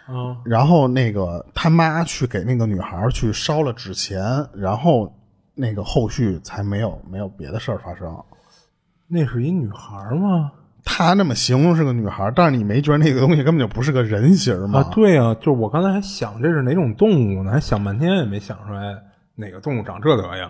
嗯，然后那个他妈去给那个女孩去烧了纸钱，然后那个后续才没有没有别的事儿发生。那是一女孩吗？他那么形容是个女孩，但是你没觉得那个东西根本就不是个人形吗？啊，对啊，就是我刚才还想这是哪种动物呢，还想半天也没想出来哪个动物长这德行。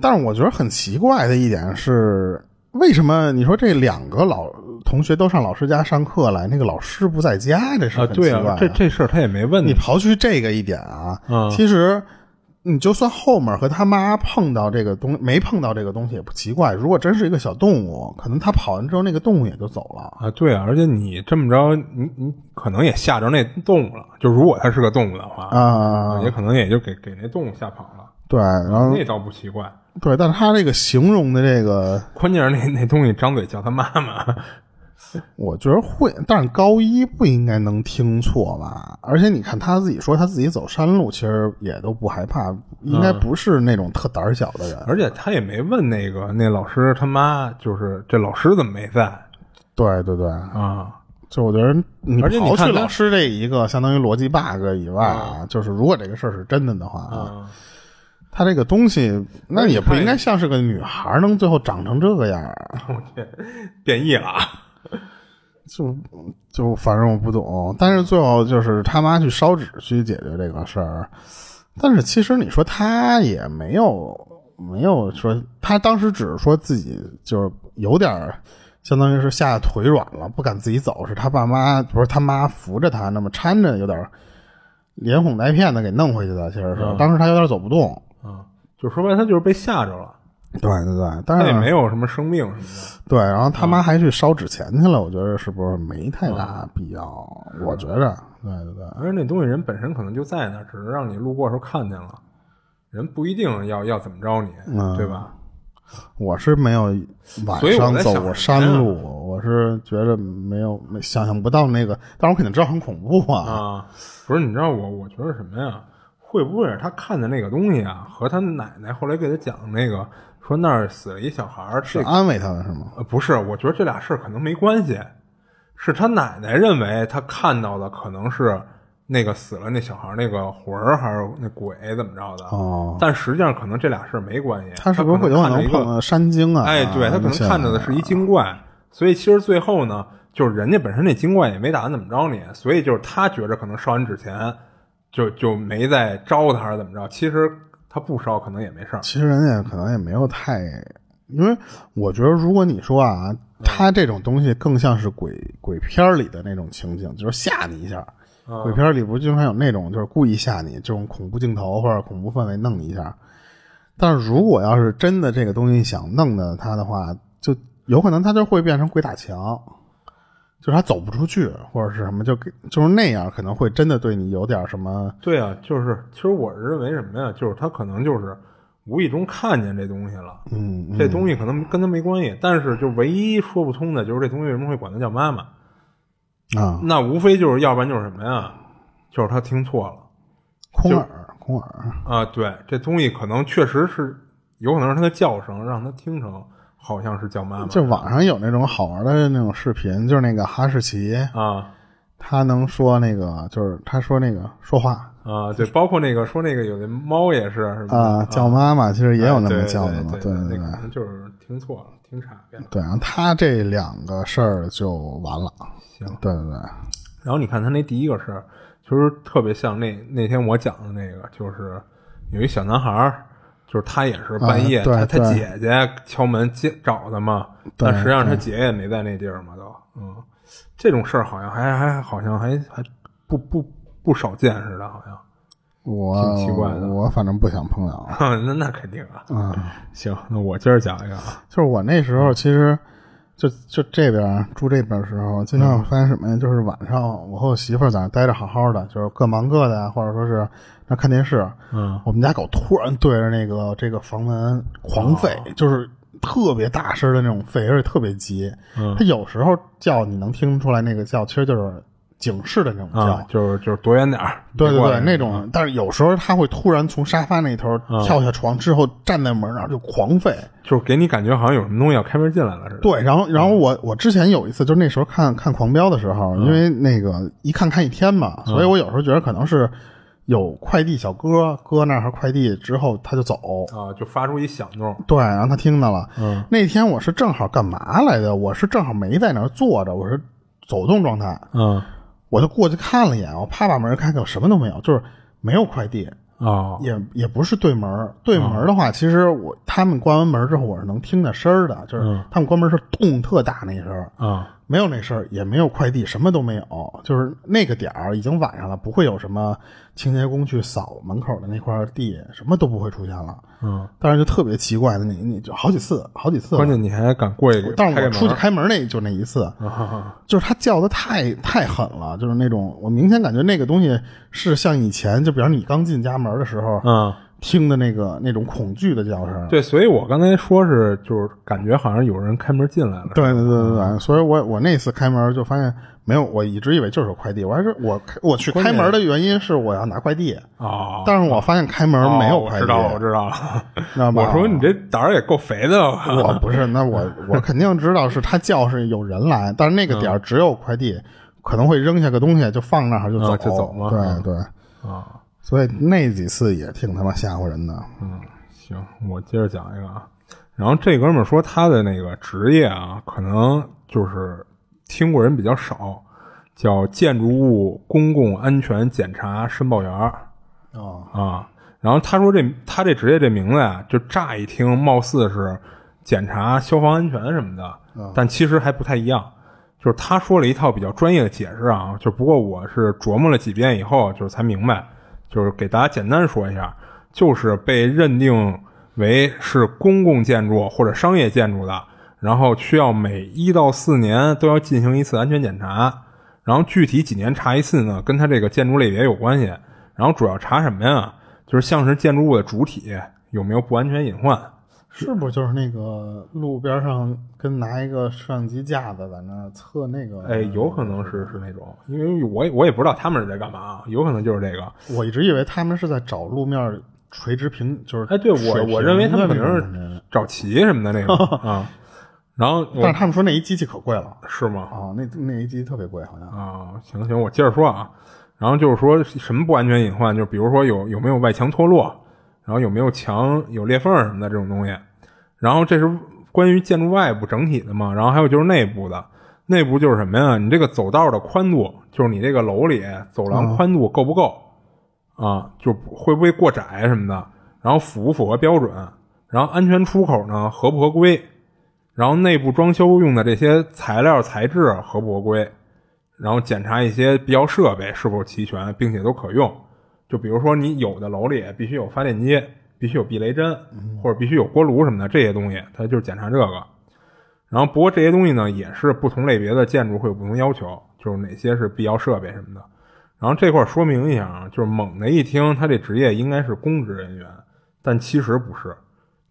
但是我觉得很奇怪的一点是，为什么你说这两个老同学都上老师家上课来，那个老师不在家？这是很奇怪。这这事儿他也没问你。刨去这个一点啊，嗯，其实你就算后面和他妈碰到这个东没碰到这个东西也不奇怪。如果真是一个小动物，可能他跑完之后那个动物也就走了啊。对啊，而且你这么着，你你可能也吓着那动物了。就如果它是个动物的话啊，也可能也就给给那动物吓跑了。对，然后那倒不奇怪。对，但是他这个形容的这个，关键是那那东西张嘴叫他妈妈。我觉得会，但是高一不应该能听错吧？而且你看他自己说他自己走山路，其实也都不害怕，应该不是那种特胆小的人。而且他也没问那个那老师他妈，就是这老师怎么没在？对对对啊！就我觉得你刨去老师这一个相当于逻辑 bug 以外啊，就是如果这个事儿是真的的话啊，他这个东西那也不应该像是个女孩能最后长成这个样儿。我天，变异了。[laughs] 就就反正我不懂，但是最后就是他妈去烧纸去解决这个事儿，但是其实你说他也没有没有说他当时只是说自己就是有点相当于是吓得腿软了，不敢自己走，是他爸妈不是他妈扶着他，那么搀着有点连哄带骗的给弄回去的，其实是当时他有点走不动，嗯，就说白他就是被吓着了。对对对，但是也没有什么生命什么的。对，然后他妈还去烧纸钱去了，我觉得是不是没太大必要？我觉着，对对对。而且那东西人本身可能就在那，只是让你路过时候看见了，人不一定要要怎么着你，对吧？我是没有晚上走过山路，我是觉得没有没想象不到那个，但我肯定知道很恐怖啊。啊，不是，你知道我我觉得什么呀？会不会是他看的那个东西啊？和他奶奶后来给他讲那个？说那儿死了一小孩儿，是安慰他的是吗？呃，不是，我觉得这俩事儿可能没关系。是他奶奶认为他看到的可能是那个死了那小孩那个魂儿，还是那鬼怎么着的？哦，但实际上可能这俩事儿没关系。他是不是会有可能碰到山精啊？哎，对他可能看到的是一精怪，所以其实最后呢，就是人家本身那精怪也没打算怎么着你，所以就是他觉着可能烧完纸钱就就没再招他，还是怎么着？其实。他不烧可能也没事儿。其实人家可能也没有太，因为我觉得如果你说啊，他这种东西更像是鬼鬼片里的那种情景，就是吓你一下。鬼片里不是经常有那种就是故意吓你，这种恐怖镜头或者恐怖氛围弄你一下。但是如果要是真的这个东西想弄的他的话，就有可能他就会变成鬼打墙。就是他走不出去，或者是什么，就给就是那样，可能会真的对你有点什么。对啊，就是其实我是认为什么呀？就是他可能就是无意中看见这东西了，嗯，这东西可能跟他没关系，但是就唯一说不通的就是这东西为什么会管他叫妈妈啊？那无非就是要不然就是什么呀？就是他听错了，空耳，空耳啊！对，这东西可能确实是有可能是他的叫声让他听成。好像是叫妈妈。就网上有那种好玩的那种视频，就是那个哈士奇啊，他能说那个，就是他说那个说话啊，对，包括那个说那个有的猫也是，是吧？啊，叫妈妈其实也有那么叫的嘛，对对对，就是听错了，听岔了。对，然后他这两个事儿就完了。行，对对对。然后你看他那第一个事儿，其实特别像那那天我讲的那个，就是有一小男孩儿。就是他也是半夜，他他姐姐敲门接找他嘛，但实际上他姐也没在那地儿嘛，都，嗯，这种事儿好像还还好像还还不不不少见似的，好像，我挺奇怪的，我反正不想碰到，[laughs] 那那肯定啊，嗯，行，那我今儿讲一个，就是我那时候其实就就这边住这边的时候，经常发现什么呀？就是晚上我和我媳妇在那待着好好的，就是各忙各的，或者说是。那看电视，嗯，我们家狗突然对着那个这个房门狂吠，就是特别大声的那种吠，而且特别急。嗯，它有时候叫你能听出来那个叫，其实就是警示的那种叫，就是就是躲远点儿。对对对，那种。但是有时候它会突然从沙发那头跳下床，之后站在门那儿就狂吠，就是给你感觉好像有什么东西要开门进来了似的。对，然后然后我我之前有一次，就是那时候看看狂飙的时候，因为那个一看看一天嘛，所以我有时候觉得可能是。有快递小哥搁那儿快递之后，他就走啊，就发出一响动。对，然后他听到了。嗯，那天我是正好干嘛来的？我是正好没在那儿坐着，我是走动状态。嗯，我就过去看了一眼，我啪把门开开，什么都没有，就是没有快递啊，也也不是对门。对门的话，其实我他们关完门之后，我是能听见声儿的，就是他们关门是咚特大那声啊。没有那事儿，也没有快递，什么都没有。就是那个点儿已经晚上了，不会有什么清洁工去扫门口的那块地，什么都不会出现了。嗯，但是就特别奇怪的，你你就好几次，好几次。关键你还敢过去？但是我出去开门那就那一次，就是他叫的太太狠了，就是那种我明显感觉那个东西是像以前，就比方你刚进家门的时候，嗯。听的那个那种恐惧的叫声，对，所以我刚才说是就是感觉好像有人开门进来了。对对对对对，所以我我那次开门就发现没有，我一直以为就是有快递，我还是我我去开门的原因是我要拿快递。啊，但是我发现开门没有快递，知道我知道。了，知道 [laughs] 吧？我说你这胆儿也够肥的，我不是，那我我肯定知道是他叫是有人来，但是那个点只有快递，可能会扔下个东西就放那儿就走就走了，对对。啊。所以那几次也挺他妈吓唬人的。嗯，行，我接着讲一个啊。然后这哥们说他的那个职业啊，可能就是听过人比较少，叫建筑物公共安全检查申报员哦啊。然后他说这他这职业这名字啊，就乍一听貌似是检查消防安全什么的，但其实还不太一样。就是他说了一套比较专业的解释啊，就不过我是琢磨了几遍以后，就是才明白。就是给大家简单说一下，就是被认定为是公共建筑或者商业建筑的，然后需要每一到四年都要进行一次安全检查，然后具体几年查一次呢？跟它这个建筑类别有关系。然后主要查什么呀？就是像是建筑物的主体有没有不安全隐患。是不是就是那个路边上跟拿一个摄像机架子在那测那个？哎，有可能是是那种，因为我我也不知道他们是在干嘛，有可能就是这个。我一直以为他们是在找路面垂直平，就是哎，对我我认为他们可能是找齐什么的那种 [laughs] 啊。然后，但是他们说那一机器可贵了，是吗？啊，那那一机器特别贵，好像啊。行行，我接着说啊。然后就是说什么不安全隐患，就比如说有有没有外墙脱落。然后有没有墙有裂缝什么的这种东西，然后这是关于建筑外部整体的嘛？然后还有就是内部的，内部就是什么呀？你这个走道的宽度，就是你这个楼里走廊宽度够不够啊？就会不会过窄什么的？然后符不符合标准？然后安全出口呢合不合规？然后内部装修用的这些材料材质合不合规？然后检查一些必要设备是否齐全，并且都可用。就比如说，你有的楼里必须有发电机，必须有避雷针，或者必须有锅炉什么的这些东西，它就是检查这个。然后，不过这些东西呢，也是不同类别的建筑会有不同要求，就是哪些是必要设备什么的。然后这块说明一下啊，就是猛的一听，他这职业应该是公职人员，但其实不是，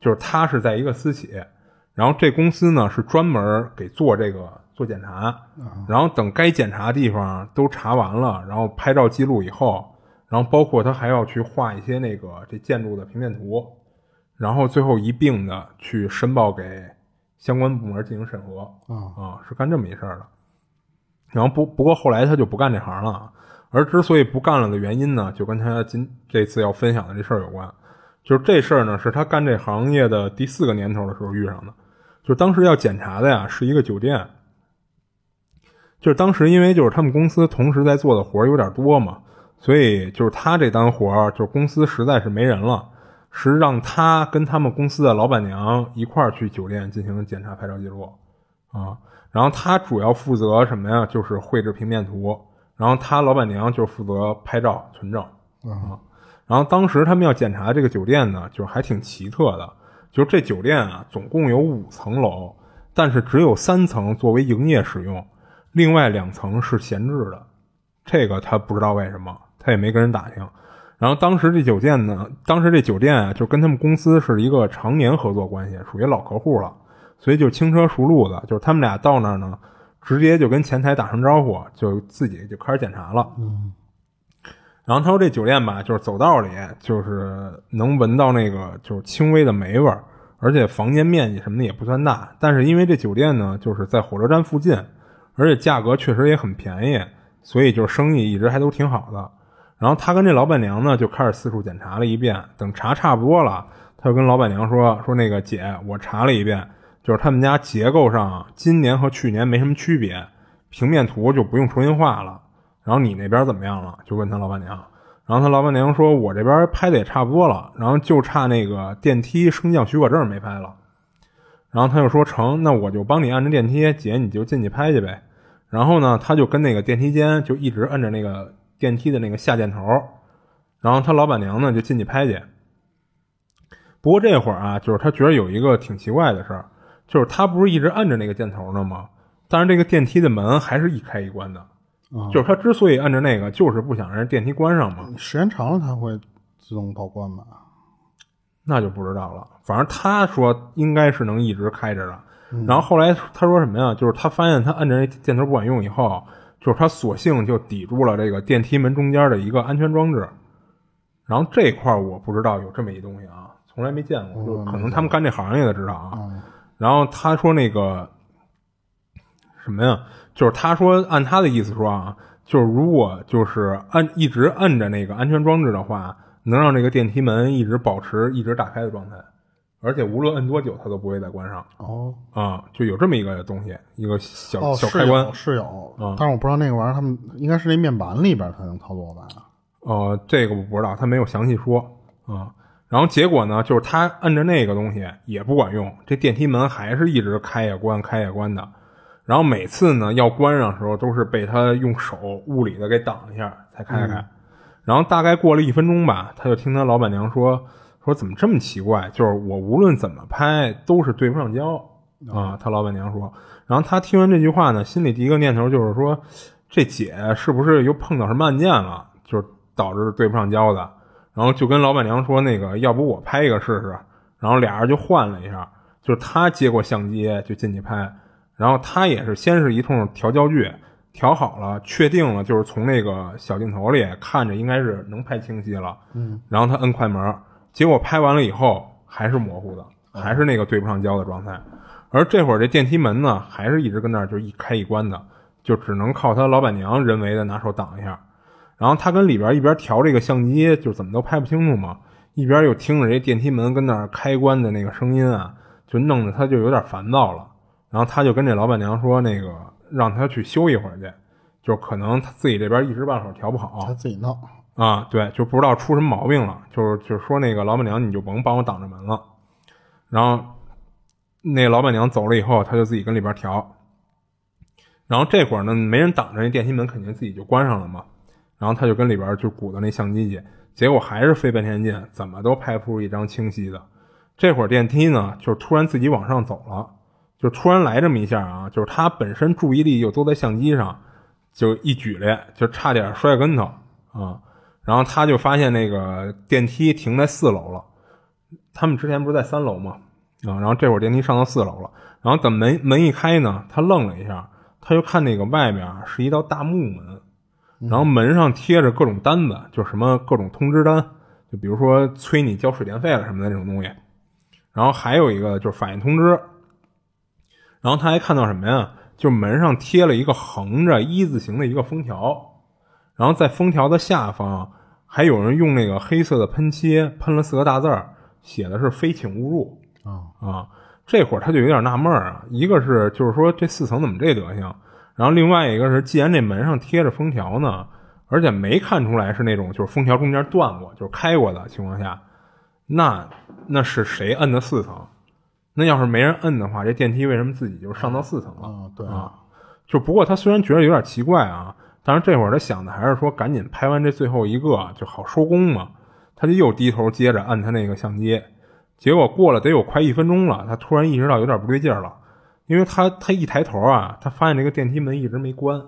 就是他是在一个私企，然后这公司呢是专门给做这个做检查，然后等该检查的地方都查完了，然后拍照记录以后。然后包括他还要去画一些那个这建筑的平面图，然后最后一并的去申报给相关部门进行审核啊啊，是干这么一事儿的。然后不不过后来他就不干这行了，而之所以不干了的原因呢，就跟他今这次要分享的这事儿有关。就是这事儿呢，是他干这行业的第四个年头的时候遇上的。就是当时要检查的呀，是一个酒店。就是当时因为就是他们公司同时在做的活儿有点多嘛。所以就是他这单活儿，就是公司实在是没人了，是让他跟他们公司的老板娘一块儿去酒店进行检查拍照记录啊。然后他主要负责什么呀？就是绘制平面图。然后他老板娘就负责拍照存证啊。然后当时他们要检查这个酒店呢，就是还挺奇特的，就是这酒店啊，总共有五层楼，但是只有三层作为营业使用，另外两层是闲置的。这个他不知道为什么。他也没跟人打听，然后当时这酒店呢，当时这酒店啊，就跟他们公司是一个常年合作关系，属于老客户了，所以就轻车熟路的，就是他们俩到那儿呢，直接就跟前台打声招呼，就自己就开始检查了。嗯，然后他说这酒店吧，就是走道里就是能闻到那个就是轻微的霉味儿，而且房间面积什么的也不算大，但是因为这酒店呢就是在火车站附近，而且价格确实也很便宜，所以就是生意一直还都挺好的。然后他跟这老板娘呢就开始四处检查了一遍，等查差不多了，他就跟老板娘说：“说那个姐，我查了一遍，就是他们家结构上今年和去年没什么区别，平面图就不用重新画了。然后你那边怎么样了？”就问他老板娘。然后他老板娘说：“我这边拍的也差不多了，然后就差那个电梯升降许可证没拍了。”然后他就说成，那我就帮你按着电梯，姐你就进去拍去呗。然后呢，他就跟那个电梯间就一直按着那个电梯的那个下箭头，然后他老板娘呢就进去拍去。不过这会儿啊，就是他觉得有一个挺奇怪的事儿，就是他不是一直按着那个箭头呢吗？但是这个电梯的门还是一开一关的，就是他之所以按着那个，就是不想让电梯关上嘛。时间长了，它会自动报关吧？那就不知道了。反正他说应该是能一直开着的。然后后来他说什么呀？就是他发现他按着那箭头不管用以后，就是他索性就抵住了这个电梯门中间的一个安全装置。然后这块我不知道有这么一东西啊，从来没见过，就可能他们干这行业的知道啊。然后他说那个什么呀？就是他说按他的意思说啊，就是如果就是按一直摁着那个安全装置的话，能让这个电梯门一直保持一直打开的状态。而且无论摁多久，它都不会再关上。哦，啊，就有这么一个东西，一个小小开关是有，但是我不知道那个玩意儿，他们应该是那面板里边才能操作吧？呃，这个我不知道，他没有详细说啊。然后结果呢，就是他摁着那个东西也不管用，这电梯门还是一直开也关，开也关的。然后每次呢要关上的时候，都是被他用手物理的给挡一下才开开。然后大概过了一分钟吧，他就听他老板娘说。说怎么这么奇怪？就是我无论怎么拍都是对不上焦啊！他老板娘说，然后他听完这句话呢，心里第一个念头就是说，这姐是不是又碰到什么案件了，就是导致对不上焦的？然后就跟老板娘说，那个要不我拍一个试试？然后俩人就换了一下，就是他接过相机就进去拍，然后他也是先是一通调焦距，调好了，确定了就是从那个小镜头里看着应该是能拍清晰了，嗯，然后他摁快门。结果拍完了以后还是模糊的，还是那个对不上焦的状态。而这会儿这电梯门呢，还是一直跟那儿就一开一关的，就只能靠他老板娘人为的拿手挡一下。然后他跟里边一边调这个相机，就怎么都拍不清楚嘛，一边又听着这电梯门跟那儿开关的那个声音啊，就弄得他就有点烦躁了。然后他就跟这老板娘说，那个让他去修一会儿去，就可能他自己这边一时半会儿调不好，他自己弄。啊，对，就不知道出什么毛病了，就是就是说那个老板娘，你就甭帮我挡着门了。然后那老板娘走了以后，他就自己跟里边调。然后这会儿呢，没人挡着，那电梯门肯定自己就关上了嘛。然后他就跟里边就鼓捣那相机去，结果还是费半天劲，怎么都拍不出一张清晰的。这会儿电梯呢，就是突然自己往上走了，就突然来这么一下啊，就是他本身注意力又都在相机上，就一举来就差点摔跟头啊。然后他就发现那个电梯停在四楼了，他们之前不是在三楼吗？啊，然后这会儿电梯上到四楼了，然后等门门一开呢，他愣了一下，他就看那个外面是一道大木门，然后门上贴着各种单子，就什么各种通知单，就比如说催你交水电费了什么的这种东西，然后还有一个就是反应通知，然后他还看到什么呀？就门上贴了一个横着一字形的一个封条。然后在封条的下方，还有人用那个黑色的喷漆喷了四个大字儿，写的是“非请勿入”。啊啊！这会儿他就有点纳闷儿啊，一个是就是说这四层怎么这德行，然后另外一个是既然这门上贴着封条呢，而且没看出来是那种就是封条中间断过就是开过的情况下，那那是谁摁的四层？那要是没人摁的话，这电梯为什么自己就上到四层了？啊，对啊。就不过他虽然觉得有点奇怪啊。但是这会儿他想的还是说，赶紧拍完这最后一个就好收工嘛。他就又低头接着按他那个相机，结果过了得有快一分钟了，他突然意识到有点不对劲了，因为他他一抬头啊，他发现这个电梯门一直没关，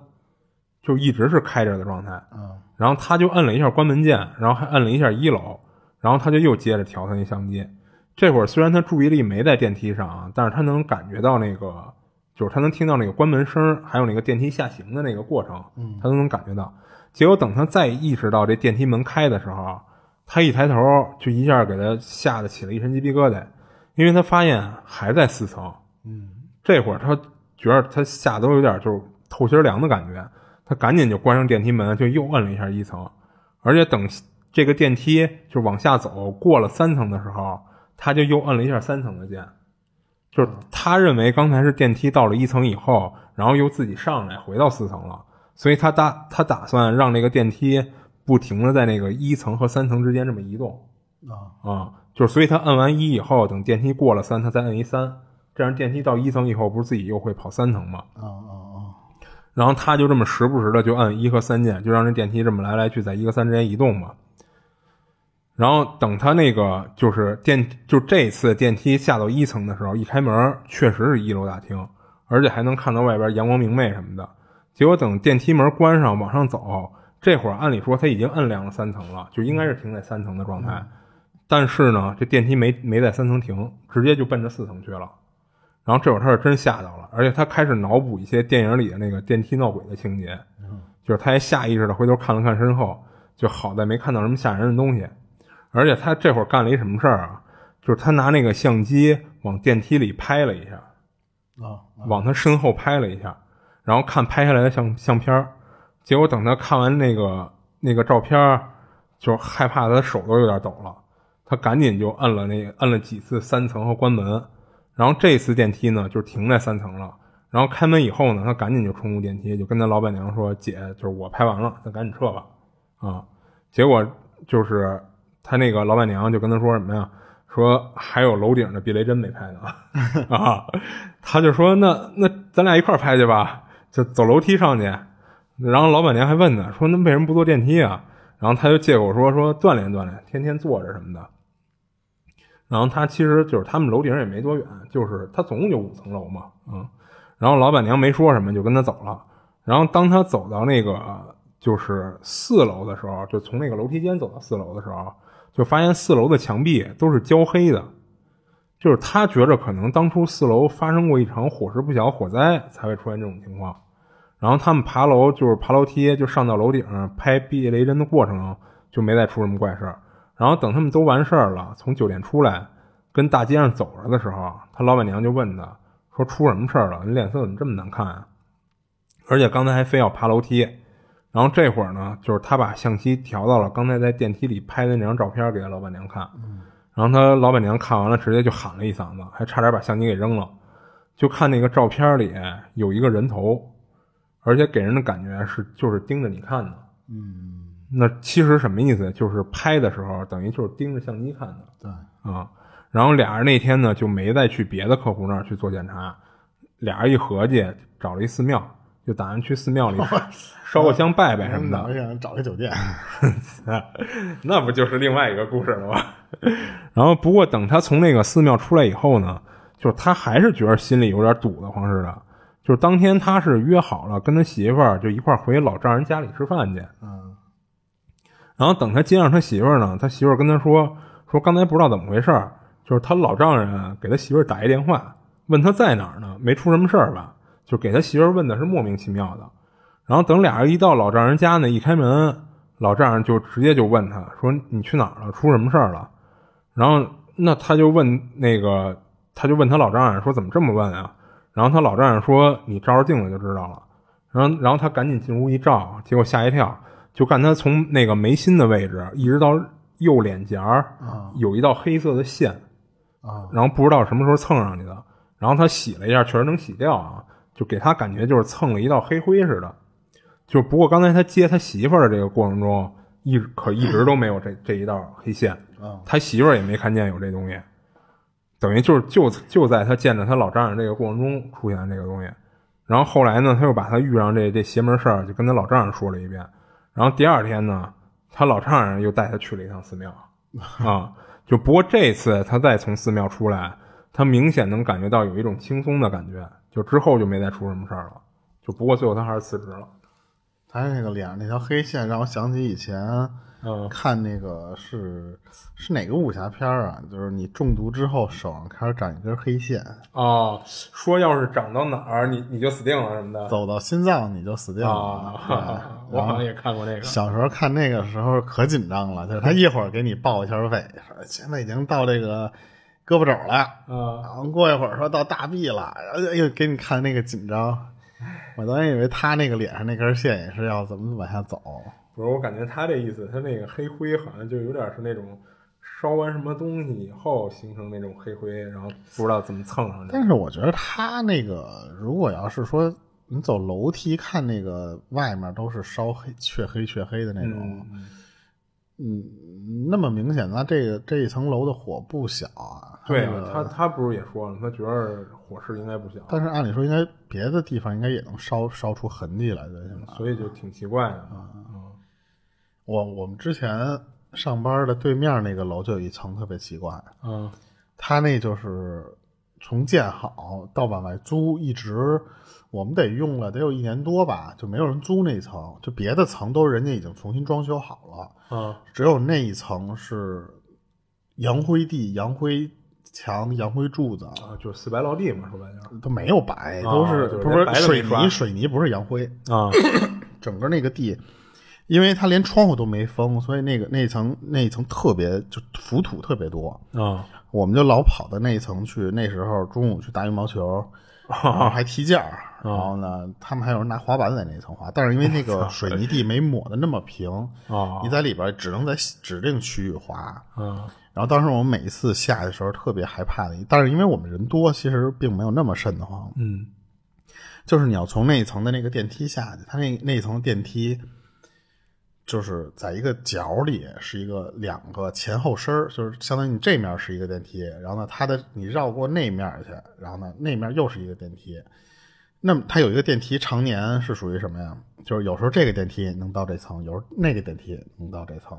就一直是开着的状态。嗯，然后他就摁了一下关门键，然后还摁了一下一楼，然后他就又接着调他那相机。这会儿虽然他注意力没在电梯上啊，但是他能感觉到那个。就是他能听到那个关门声，还有那个电梯下行的那个过程，他都能感觉到。结果等他再意识到这电梯门开的时候，他一抬头就一下给他吓得起了一身鸡皮疙瘩，因为他发现还在四层。嗯，这会儿他觉得他吓得有点就是透心凉的感觉，他赶紧就关上电梯门，就又摁了一下一层。而且等这个电梯就往下走过了三层的时候，他就又摁了一下三层的键。就是他认为刚才是电梯到了一层以后，然后又自己上来回到四层了，所以他打他打算让那个电梯不停的在那个一层和三层之间这么移动，啊啊，就是所以他摁完一以后，等电梯过了三，他再摁一三，这样电梯到一层以后，不是自己又会跑三层吗？啊啊啊！然后他就这么时不时的就按一和三键，就让这电梯这么来来去在一和三之间移动嘛。然后等他那个就是电，就这次电梯下到一层的时候，一开门确实是一楼大厅，而且还能看到外边阳光明媚什么的。结果等电梯门关上往上走，这会儿按理说他已经摁亮了三层了，就应该是停在三层的状态。但是呢，这电梯没没在三层停，直接就奔着四层去了。然后这会儿他是真吓到了，而且他开始脑补一些电影里的那个电梯闹鬼的情节，就是他还下意识的回头看了看身后，就好在没看到什么吓人的东西。而且他这会儿干了一什么事儿啊？就是他拿那个相机往电梯里拍了一下，啊，往他身后拍了一下，然后看拍下来的相相片儿结果等他看完那个那个照片就害怕他手都有点抖了，他赶紧就摁了那摁了几次三层和关门，然后这次电梯呢就停在三层了，然后开门以后呢，他赶紧就冲入电梯，就跟他老板娘说：“姐，就是我拍完了，咱赶紧撤吧。”啊，结果就是。他那个老板娘就跟他说什么呀？说还有楼顶的避雷针没拍呢 [laughs] 啊！他就说那那咱俩一块拍去吧，就走楼梯上去。然后老板娘还问他说那为什么不坐电梯啊？然后他就借口说说锻炼锻炼，天天坐着什么的。然后他其实就是他们楼顶也没多远，就是他总共就五层楼嘛，嗯。然后老板娘没说什么，就跟他走了。然后当他走到那个就是四楼的时候，就从那个楼梯间走到四楼的时候。就发现四楼的墙壁都是焦黑的，就是他觉着可能当初四楼发生过一场火势不小火灾，才会出现这种情况。然后他们爬楼就是爬楼梯，就上到楼顶拍避雷针的过程，就没再出什么怪事儿。然后等他们都完事儿了，从酒店出来，跟大街上走着的时候，他老板娘就问他说：“出什么事儿了？你脸色怎么这么难看啊？而且刚才还非要爬楼梯。”然后这会儿呢，就是他把相机调到了刚才在电梯里拍的那张照片给他老板娘看，然后他老板娘看完了，直接就喊了一嗓子，还差点把相机给扔了。就看那个照片里有一个人头，而且给人的感觉是就是盯着你看的。嗯，那其实什么意思？就是拍的时候等于就是盯着相机看的。对啊，然后俩人那天呢就没再去别的客户那儿去做检查，俩人一合计找了一寺庙。就打算去寺庙里烧个香拜拜什么的。我想找个酒店，[laughs] 那不就是另外一个故事了吗？[laughs] 然后不过等他从那个寺庙出来以后呢，就是他还是觉得心里有点堵得慌似的。就是当天他是约好了跟他媳妇儿就一块回老丈人家里吃饭去。嗯。然后等他接上他媳妇儿呢，他媳妇儿跟他说说刚才不知道怎么回事儿就是他老丈人给他媳妇儿打一电话，问他在哪儿呢？没出什么事儿吧？就给他媳妇问的是莫名其妙的，然后等俩人一到老丈人家呢，一开门，老丈人就直接就问他说：“你去哪儿了？出什么事儿了？”然后那他就问那个，他就问他老丈人说：“怎么这么问啊？”然后他老丈人说：“你照照镜子就知道了。”然后然后他赶紧进屋一照，结果吓一跳，就看他从那个眉心的位置一直到右脸颊儿有一道黑色的线啊，然后不知道什么时候蹭上去的，然后他洗了一下，确实能洗掉啊。就给他感觉就是蹭了一道黑灰似的，就不过刚才他接他媳妇儿的这个过程中，一可一直都没有这这一道黑线，他媳妇儿也没看见有这东西，等于就是就就在他见着他老丈人这个过程中出现这个东西，然后后来呢，他又把他遇上这这邪门事儿就跟他老丈人说了一遍，然后第二天呢，他老丈人又带他去了一趟寺庙，[laughs] 啊，就不过这次他再从寺庙出来，他明显能感觉到有一种轻松的感觉。就之后就没再出什么事儿了，就不过最后他还是辞职了。他那个脸上那条黑线让我想起以前，嗯，看那个是是哪个武侠片啊？就是你中毒之后手上开始长一根黑线啊，说要是长到哪儿你你就死定了什么的，走到心脏你就死定了。[laughs] 我好像也看过那个。小时候看那个时候可紧张了，就是他一会儿给你报一下胃，现在已经到这个。胳膊肘了，嗯，然后过一会儿说到大臂了，哎呦，给你看那个紧张，我当时以为他那个脸上那根线也是要怎么往下走。不是，我感觉他这意思，他那个黑灰好像就有点是那种烧完什么东西以后形成那种黑灰，然后不知道怎么蹭上去。但是我觉得他那个，如果要是说你走楼梯看那个外面都是烧黑、黢黑、黢黑的那种。嗯，那么明显，那这个这一层楼的火不小啊。对啊，他他不是也说了，他觉得火势应该不小。但是按理说，应该别的地方应该也能烧烧出痕迹来的，所以就挺奇怪的啊。我我们之前上班的对面那个楼就有一层特别奇怪，嗯，他那就是从建好到往外租，一直。我们得用了得有一年多吧，就没有人租那层，就别的层都是人家已经重新装修好了，啊，只有那一层是洋灰地、洋灰墙、洋灰柱子啊，就是四白落地嘛，说白了都没有白，都是不是水泥？水泥不是洋灰啊，[coughs] 整个那个地，因为它连窗户都没封，所以那个那层那一层特别就浮土特别多啊，我们就老跑到那一层去，那时候中午去打羽毛球。[laughs] 还踢毽儿，然后呢，他们还有人拿滑板在那一层滑，但是因为那个 [laughs] 水泥地没抹的那么平，你在里边只能在指定区域滑。嗯，然后当时我们每一次下的时候特别害怕的，但是因为我们人多，其实并没有那么瘆得慌。嗯，就是你要从那一层的那个电梯下去，它那那一层电梯。就是在一个角里是一个两个前后身就是相当于你这面是一个电梯，然后呢，它的你绕过那面去，然后呢，那面又是一个电梯。那么它有一个电梯，常年是属于什么呀？就是有时候这个电梯能到这层，有时候那个电梯能到这层。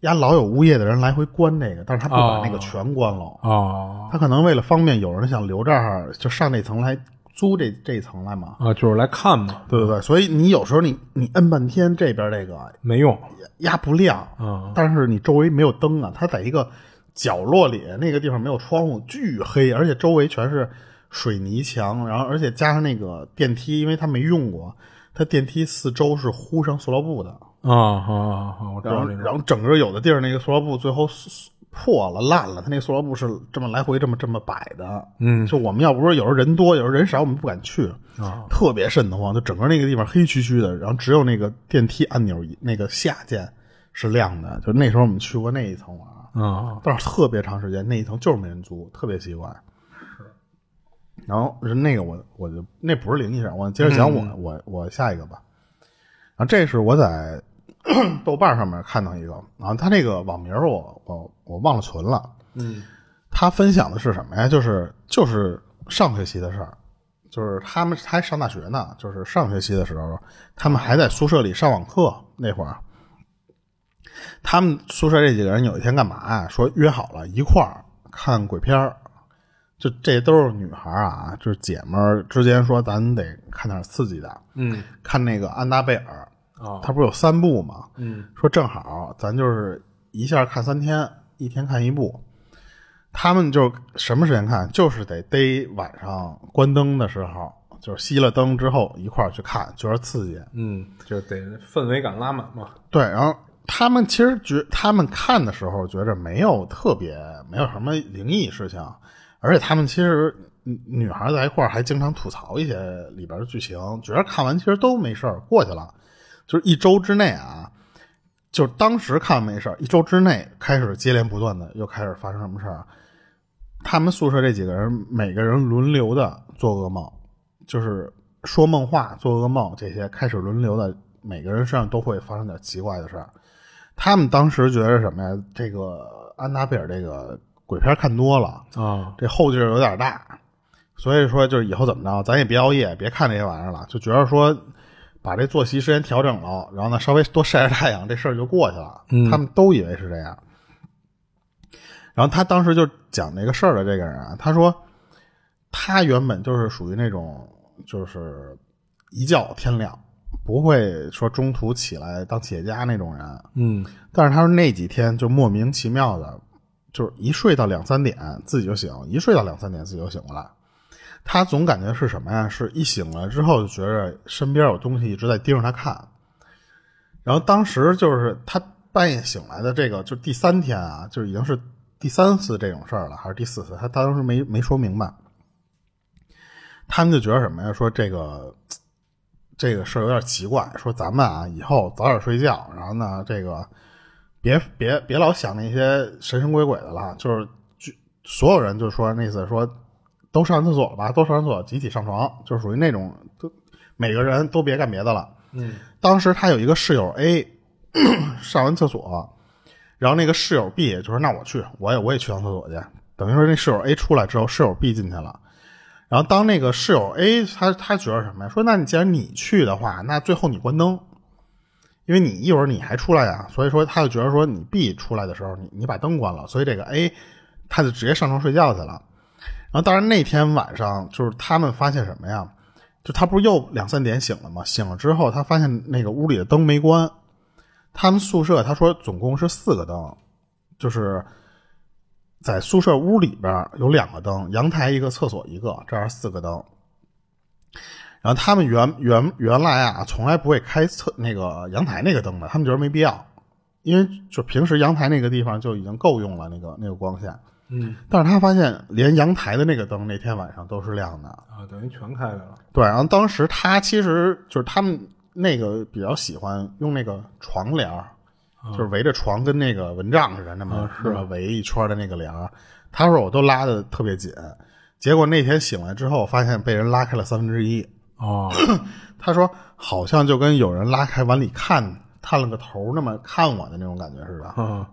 呀，老有物业的人来回关那个，但是他不把那个全关了。哦，他可能为了方便，有人想留这儿，就上那层来。租这这一层来嘛？啊，就是来看嘛。对对对，所以你有时候你你摁半天这边这个没用，压不亮。啊，但是你周围没有灯啊，它在一个角落里，那个地方没有窗户，巨黑，而且周围全是水泥墙，然后而且加上那个电梯，因为它没用过，它电梯四周是糊上塑料布的。啊啊啊！我知道。然后整个有的地儿那个塑料布最后。破了烂了，他那个塑料布是这么来回这么这么摆的，嗯，就我们要不是有时候人多，有时候人少，我们不敢去啊，特别瘆得慌，就整个那个地方黑黢黢的，然后只有那个电梯按钮那个下键是亮的，就那时候我们去过那一层啊，啊，但是特别长时间那一层就是没人租，特别奇怪。是，然后是那个我我就那不是灵异事我接着讲我我我下一个吧，然后这是我在。[clears throat] 豆瓣上面看到一个，然后他那个网名我我我忘了存了。嗯，他分享的是什么呀？就是就是上学期的事儿，就是他们还上大学呢，就是上学期的时候，他们还在宿舍里上网课那会儿，他们宿舍这几个人有一天干嘛呀？说约好了一块儿看鬼片儿，就这都是女孩啊，就是姐们儿之间说咱得看点刺激的，嗯，看那个安娜贝尔。啊，他不是有三部嘛？嗯，说正好咱就是一下看三天，一天看一部。他们就什么时间看？就是得逮晚上关灯的时候，就是熄了灯之后一块儿去看，觉得刺激。嗯，就得氛围感拉满嘛。对，然后他们其实觉他们看的时候觉着没有特别，没有什么灵异事情，而且他们其实女孩在一块儿还经常吐槽一些里边的剧情，觉得看完其实都没事儿，过去了。就是一周之内啊，就当时看没事一周之内开始接连不断的又开始发生什么事儿？他们宿舍这几个人每个人轮流的做噩梦，就是说梦话、做噩梦这些开始轮流的，每个人身上都会发生点奇怪的事儿。他们当时觉得什么呀？这个安娜贝尔这个鬼片看多了啊，这后劲儿有点大，所以说就是以后怎么着，咱也别熬夜，别看这些玩意儿了，就觉得说。把这作息时间调整了，然后呢，稍微多晒晒太阳，这事儿就过去了。他们都以为是这样。然后他当时就讲这个事儿的这个人啊，他说他原本就是属于那种就是一觉天亮，不会说中途起来当企业家那种人。嗯，但是他说那几天就莫名其妙的，就是一睡到两三点自己就醒，一睡到两三点自己就醒过来。他总感觉是什么呀？是一醒了之后就觉着身边有东西一直在盯着他看，然后当时就是他半夜醒来的这个，就第三天啊，就已经是第三次这种事儿了，还是第四次？他当时没没说明白。他们就觉得什么呀？说这个 [tsk] 这个事儿有点奇怪，说咱们啊以后早点睡觉，然后呢这个别别别老想那些神神鬼鬼的了，就是就所有人就说那次说。都上完厕所了吧？都上完厕所，集体上床，就是属于那种，都每个人都别干别的了。嗯，当时他有一个室友 A，[clears throat] 上完厕所然后那个室友 B 就说：“那我去，我也我也去上厕所去。”等于说那室友 A 出来之后，室友 B 进去了。然后当那个室友 A 他他觉得什么呀？说：“那你既然你去的话，那最后你关灯，因为你一会儿你还出来呀。”所以说他就觉得说你 B 出来的时候，你你把灯关了，所以这个 A 他就直接上床睡觉去了。然后当然那天晚上就是他们发现什么呀？就他不是又两三点醒了吗？醒了之后他发现那个屋里的灯没关。他们宿舍他说总共是四个灯，就是在宿舍屋里边有两个灯，阳台一个，厕所一个，这样四个灯。然后他们原原原来啊，从来不会开厕那个阳台那个灯的，他们觉得没必要，因为就平时阳台那个地方就已经够用了，那个那个光线。嗯，但是他发现连阳台的那个灯那天晚上都是亮的啊，等于全开开了。对，然后当时他其实就是他们。那个比较喜欢用那个床帘儿就是围着床跟那个蚊帐似的，那么那么围一圈的那个帘儿他说我都拉的特别紧，结果那天醒来之后，发现被人拉开了三分之一。哦，[coughs] 他说好像就跟有人拉开往里看探了个头那么看我的那种感觉似的。嗯，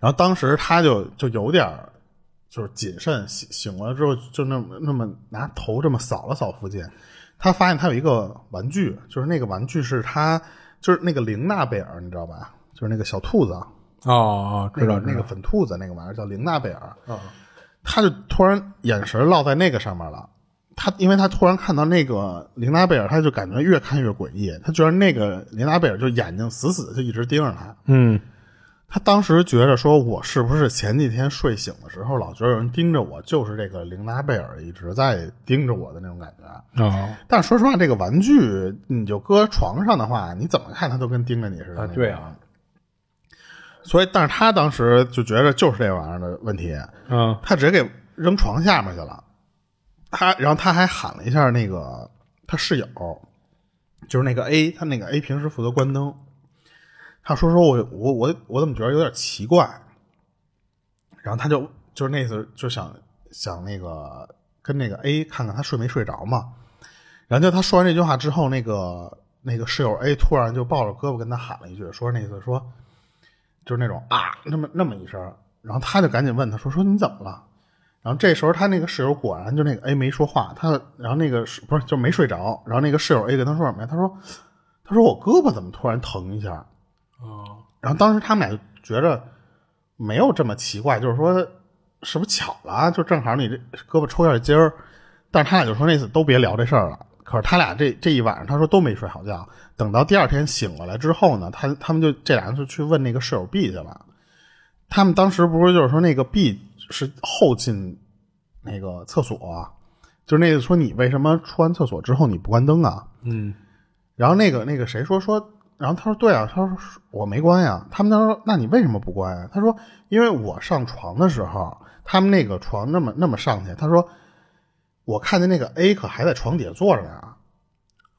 然后当时他就就有点儿就是谨慎，醒醒过来之后就那么那么拿头这么扫了扫附近。他发现他有一个玩具，就是那个玩具是他，就是那个玲娜贝尔，你知道吧？就是那个小兔子。哦哦，知道那个粉兔子那个玩意儿叫玲娜贝尔。他就突然眼神落在那个上面了。他因为他突然看到那个玲娜贝尔，他就感觉越看越诡异。他觉得那个玲娜贝尔就眼睛死死的就一直盯着他。嗯。他当时觉着说：“我是不是前几天睡醒的时候老觉得有人盯着我？就是这个玲娜贝尔一直在盯着我的那种感觉。”哦，但说实话，这个玩具你就搁床上的话，你怎么看它都跟盯着你似的。对啊。所以，但是他当时就觉得就是这玩意儿的问题。嗯。他直接给扔床下面去了。他，然后他还喊了一下那个他室友，就是那个 A，他那个 A 平时负责关灯。他说：“说我我我我怎么觉得有点奇怪？”然后他就就是那次就想想那个跟那个 A 看看他睡没睡着嘛。然后就他说完这句话之后，那个那个室友 A 突然就抱着胳膊跟他喊了一句，说那次说就是那种啊那么那么一声。然后他就赶紧问他说：“说你怎么了？”然后这时候他那个室友果然就那个 A 没说话，他然后那个不是就没睡着。然后那个室友 A 跟他说什么呀？他说：“他说我胳膊怎么突然疼一下？”哦，然后当时他们俩就觉着没有这么奇怪，就是说是不是巧了？就正好你这胳膊抽下筋儿。但是他俩就说那次都别聊这事儿了。可是他俩这这一晚上，他说都没睡好觉。等到第二天醒过来之后呢，他他们就这俩人就去问那个室友 B 去了。他们当时不是就是说那个 B 是后进那个厕所，就是那个说你为什么出完厕所之后你不关灯啊？嗯，然后那个那个谁说说。然后他说：“对啊，他说我没关呀。”他们他说：“那你为什么不关呀？”他说：“因为我上床的时候，他们那个床那么那么上去。”他说：“我看见那个 A 可还在床底下坐着呢。”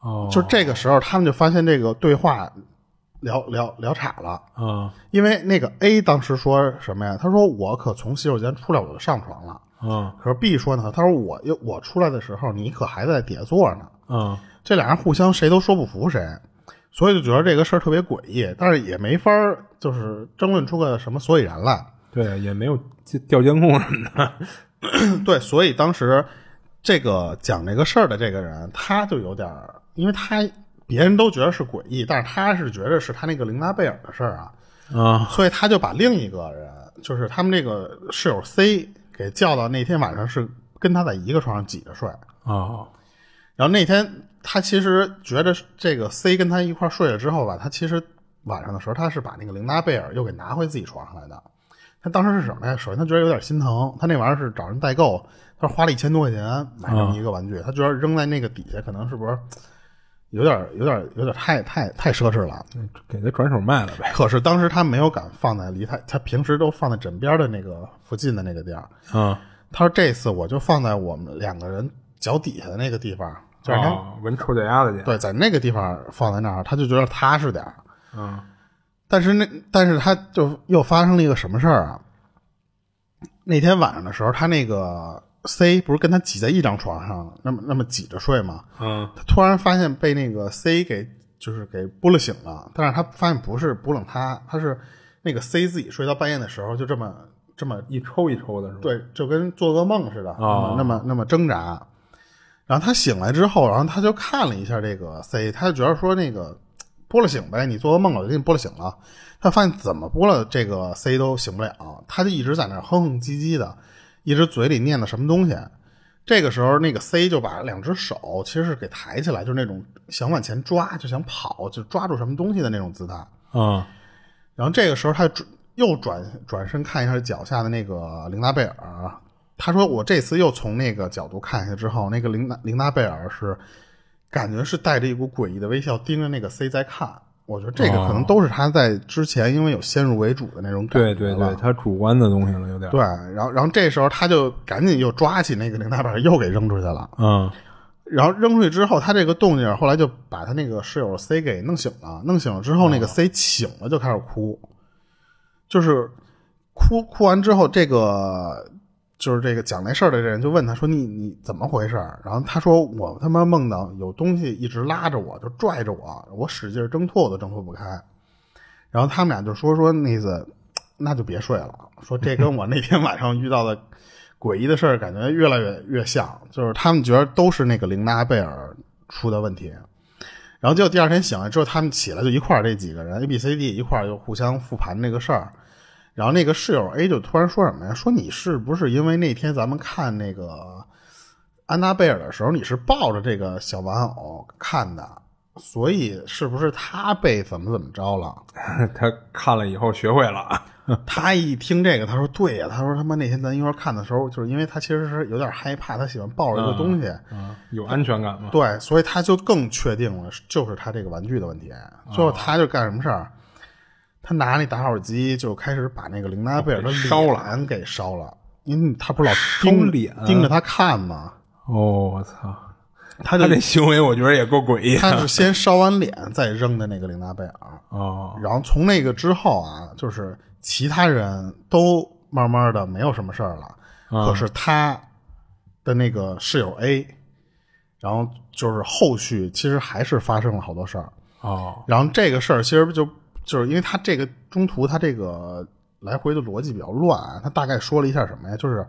哦，就这个时候，他们就发现这个对话聊聊聊岔了啊。因为那个 A 当时说什么呀？他说：“我可从洗手间出来，我就上床了。”嗯，可是 B 说呢？他说：“我我出来的时候，你可还在底下坐着呢。”嗯，这俩人互相谁都说不服谁。所以就觉得这个事儿特别诡异，但是也没法就是争论出个什么所以然来。对，也没有调监控什么的。[coughs] 对，所以当时这个讲这个事儿的这个人，他就有点，因为他别人都觉得是诡异，但是他是觉得是他那个琳达贝尔的事儿啊，啊，所以他就把另一个人，就是他们这个室友 C 给叫到那天晚上是跟他在一个床上挤着睡啊，然后那天。他其实觉得这个 C 跟他一块睡了之后吧，他其实晚上的时候他是把那个琳达贝尔又给拿回自己床上来的。他当时是什么呀？首先他觉得有点心疼，他那玩意儿是找人代购，他说花了一千多块钱买这么一个玩具，他觉得扔在那个底下可能是不是有点有点有点太太太奢侈了，给他转手卖了呗。可是当时他没有敢放在离他他平时都放在枕边的那个附近的那个地儿。嗯，他说这次我就放在我们两个人脚底下的那个地方。就是闻臭脚丫子去。对，在那个地方放在那儿，他就觉得踏实点儿嗯，但是那，但是他就又发生了一个什么事儿啊？那天晚上的时候，他那个 C 不是跟他挤在一张床上，那么那么挤着睡吗？嗯。他突然发现被那个 C 给就是给拨了醒了，但是他发现不是拨了他，他是那个 C 自己睡到半夜的时候就这么这么一抽一抽的是吧？对，就跟做噩梦似的，那么那么挣扎。然后他醒来之后，然后他就看了一下这个 C，他就觉得说那个 [tsk] 拨了醒呗，你做噩梦了，我给你拨了醒了。他发现怎么拨了这个 C 都醒不了，他就一直在那哼哼唧唧的，一直嘴里念的什么东西。这个时候，那个 C 就把两只手其实是给抬起来，就是那种想往前抓，就想跑，就抓住什么东西的那种姿态。嗯。然后这个时候，他又转转身看一下脚下的那个琳达贝尔。他说：“我这次又从那个角度看下之后，那个琳达琳达贝尔是感觉是带着一股诡异的微笑盯着那个 C 在看。”我觉得这个可能都是他在之前因为有先入为主的那种感觉，对对对，他主观的东西了有点。对，然后然后这时候他就赶紧又抓起那个零大板又给扔出去了。嗯，然后扔出去之后，他这个动静后来就把他那个室友 C 给弄醒了。弄醒了之后，那个 C 醒了就开始哭，就是哭哭完之后，这个。就是这个讲那事儿的这人就问他说：“你你怎么回事？”然后他说：“我他妈梦到有东西一直拉着我，就拽着我，我使劲挣脱我都挣脱不开。”然后他们俩就说：“说那次那就别睡了。说这跟我那天晚上遇到的诡异的事儿感觉越来越越像，就是他们觉得都是那个琳达贝尔出的问题。然后结果第二天醒来之后，他们起来就一块儿这几个人 A B C D 一块儿就互相复盘那个事儿。”然后那个室友 A 就突然说什么呀？说你是不是因为那天咱们看那个安娜贝尔的时候，你是抱着这个小玩偶看的，所以是不是他被怎么怎么着了？[laughs] 他看了以后学会了。[laughs] 他一听这个，他说：“对呀。”他说：“他妈那天咱一块看的时候，就是因为他其实是有点害怕，他喜欢抱着一个东西，有安全感嘛。对，所以他就更确定了，就是他这个玩具的问题。最后他就干什么事儿？他拿那打火机就开始把那个琳达贝尔的烧脸给烧了，因为他不是老盯脸盯着他看吗？哦，我操！他这行为我觉得也够诡异。他是先烧完脸再扔的那个琳达贝尔哦，然后从那个之后啊，就是其他人都慢慢的没有什么事儿了，可是他的那个室友 A，然后就是后续其实还是发生了好多事儿哦，然后这个事儿其实就。就是因为他这个中途他这个来回的逻辑比较乱，他大概说了一下什么呀？就是，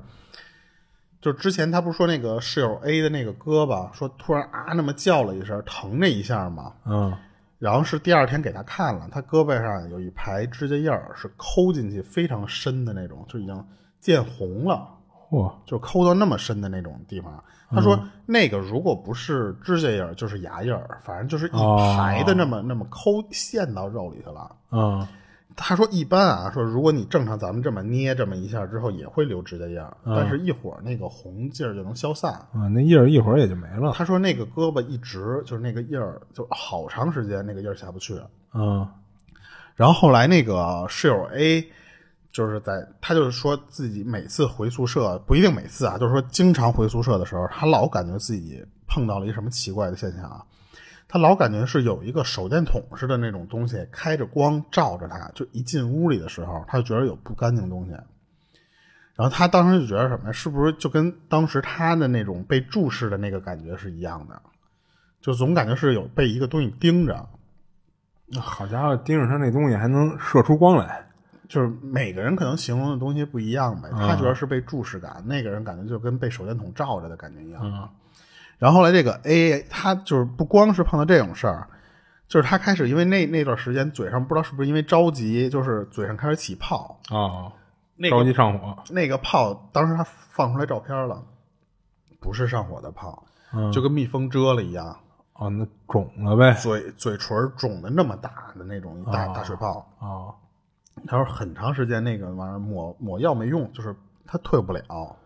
就是之前他不是说那个室友 A 的那个胳膊，说突然啊那么叫了一声，疼那一下嘛。嗯。然后是第二天给他看了，他胳膊上有一排指甲印儿，是抠进去非常深的那种，就已经见红了。嚯！就抠到那么深的那种地方。他说：“那个如果不是指甲印儿，就是牙印儿，反正就是一排的那么那么抠陷到肉里去了。”嗯，他说：“一般啊，说如果你正常咱们这么捏这么一下之后，也会留指甲印儿，但是一会儿那个红劲儿就能消散啊，那印儿一会儿也就没了。”他说：“那个胳膊一直就是那个印儿，就好长时间那个印儿下不去。”嗯，然后后来那个室友 A。就是在他就是说自己每次回宿舍不一定每次啊，就是说经常回宿舍的时候，他老感觉自己碰到了一什么奇怪的现象啊，他老感觉是有一个手电筒似的那种东西开着光照着他，就一进屋里的时候，他就觉得有不干净东西，然后他当时就觉得什么？是不是就跟当时他的那种被注视的那个感觉是一样的？就总感觉是有被一个东西盯着。那好家伙，盯着他那东西还能射出光来。就是每个人可能形容的东西不一样呗，他觉得是被注视感，那个人感觉就跟被手电筒照着的感觉一样。然后后来这个 A，他就是不光是碰到这种事儿，就是他开始因为那那段时间嘴上不知道是不是因为着急，就是嘴上开始起泡啊，着急上火。那个泡当时他放出来照片了，不是上火的泡，就跟蜜蜂蛰了一样。哦，那肿了呗，嘴嘴唇肿的那么大的那种大大水泡啊。他说很长时间那个玩意儿抹抹药没用，就是他退不了。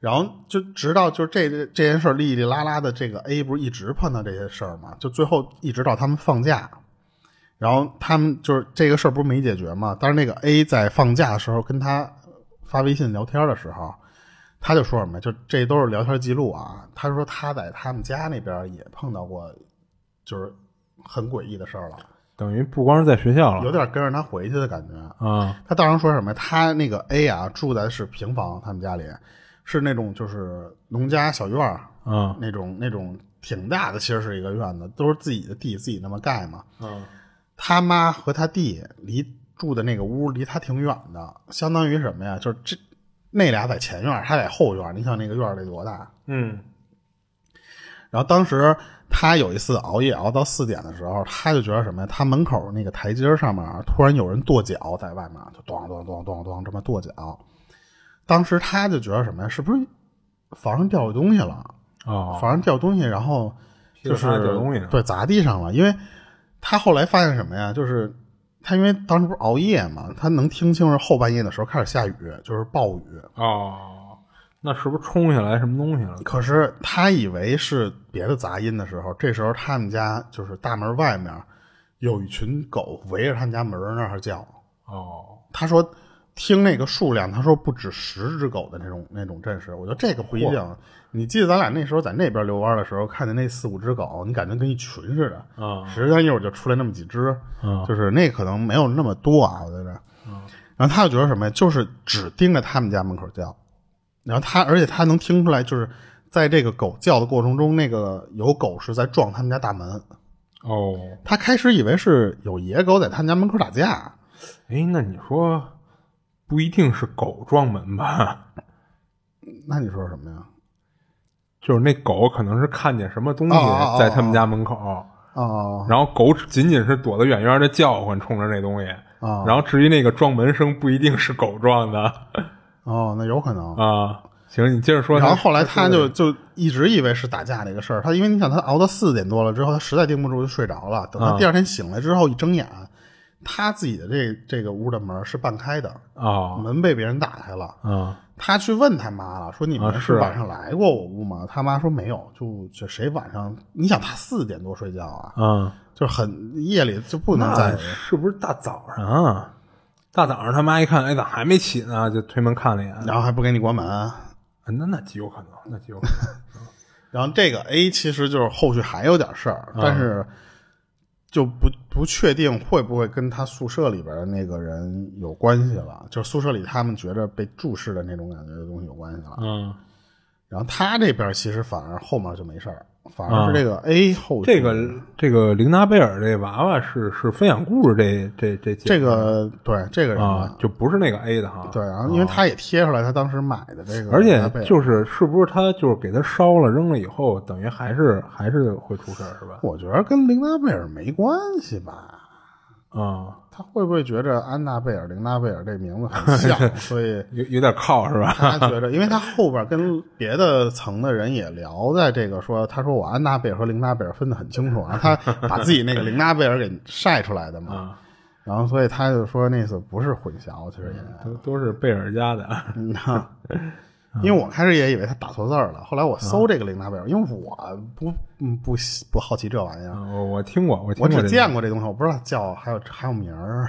然后就直到就这这件事哩哩啦啦的，这个 A 不是一直碰到这些事儿嘛？就最后一直到他们放假，然后他们就是这个事儿不是没解决嘛？但是那个 A 在放假的时候跟他发微信聊天的时候，他就说什么？就这都是聊天记录啊。他说他在他们家那边也碰到过，就是很诡异的事儿了。等于不光是在学校了，有点跟着他回去的感觉啊。他当时说什么？他那个 A 啊，住在是平房，他们家里是那种就是农家小院儿，嗯，那种那种挺大的，其实是一个院子，都是自己的地，自己那么盖嘛。嗯，他妈和他弟离住的那个屋离他挺远的，相当于什么呀？就是这那俩在前院，他在后院。你想那个院得多大？嗯。然后当时他有一次熬夜熬到四点的时候，他就觉得什么呀？他门口那个台阶上面突然有人跺脚，在外面就咚咚咚咚咚这么跺脚。当时他就觉得什么呀？是不是房上掉东西了？啊，房上掉东西，然后就是掉东西，对，砸地上了。因为他后来发现什么呀？就是他因为当时不是熬夜嘛，他能听清是后半夜的时候开始下雨，就是暴雨。哦，那是不是冲下来什么东西了？可是他以为是别的杂音的时候，这时候他们家就是大门外面有一群狗围着他们家门那儿叫。哦，他说。听那个数量，他说不止十只狗的那种那种阵势，我觉得这个不一定。你记得咱俩那时候在那边遛弯的时候，看见那四五只狗，你感觉跟一群似的。啊，实际上一会儿就出来那么几只，就是那可能没有那么多啊，我觉得。然后他就觉得什么呀？就是只盯着他们家门口叫，然后他而且他能听出来，就是在这个狗叫的过程中，那个有狗是在撞他们家大门。哦，他开始以为是有野狗在他们家门口打架。哎，那你说？不一定是狗撞门吧？那你说什么呀？就是那狗可能是看见什么东西在他们家门口哦，然后狗仅仅是躲得远远的叫唤，冲着那东西啊。然后至于那个撞门声，不一定是狗撞的。哦，那有可能啊。行，你接着说。然后后来他就就一直以为是打架这个事儿。他因为你想，他熬到四点多了之后，他实在盯不住就睡着了。等他第二天醒来之后，一睁眼。他自己的这这个屋的门是半开的啊，门被别人打开了啊。他去问他妈了，说你们是晚上来过我屋吗？他妈说没有，就就谁晚上？你想他四点多睡觉啊？嗯，就很夜里就不能在，是不是大早上？啊？大早上他妈一看，哎，咋还没起呢？就推门看了一眼，然后还不给你关门。那那极有可能，[laughs] 那极有可能。然后这个 A 其实就是后续还有点事儿，但是。就不不确定会不会跟他宿舍里边的那个人有关系了，就是宿舍里他们觉着被注视的那种感觉的东西有关系了。嗯，然后他这边其实反而后面就没事儿。反而是这个 A 后这个这个琳达贝尔这娃娃是是分享故事这这这这个对这个人啊就不是那个 A 的哈对然后因为他也贴出来他当时买的这个而且就是是不是他就是给他烧了扔了以后等于还是还是会出事是吧？我觉得跟琳达贝尔没关系吧。啊，他会不会觉着安娜贝尔、琳娜贝尔这名字很像，[laughs] 所以有有点靠是吧？他觉着，因为他后边跟别的层的人也聊，在这个说，他说我安娜贝尔和琳娜贝尔分得很清楚啊，他把自己那个琳娜贝尔给晒出来的嘛，然后所以他就说那次不是混淆，其实也都都是贝尔家的。[laughs] 因为我开始也以为他打错字了，后来我搜这个琳达贝尔，因为我不不不好奇这玩意儿。我我听过，我我只见过这东西，我不知道叫还有还有名儿。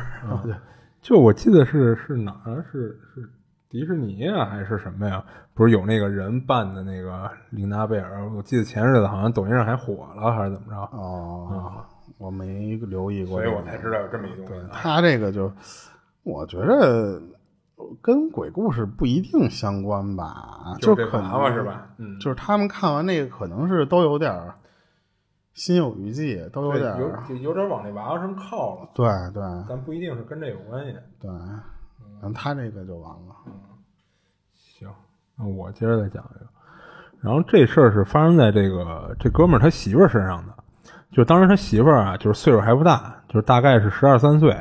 [laughs] 就我记得是是哪儿？是是迪士尼呀，还是什么呀？不是有那个人扮的那个琳达贝尔？我记得前日子好像抖音上还火了，还是怎么着？哦，我没留意过，所以我才知道有这么一东西。他这个就，我觉得。跟鬼故事不一定相关吧，就可能是吧？嗯，就是他们看完那个，可能是都有点心有余悸，都有点有有点往那娃娃上靠了。对对，但不一定是跟这有关系。对，然后他这个就完了。嗯，行，那我接着再讲一个。然后这事儿是发生在这个这哥们儿他媳妇儿身上的，就当时他媳妇儿啊，就是岁数还不大，就是大概是十二三岁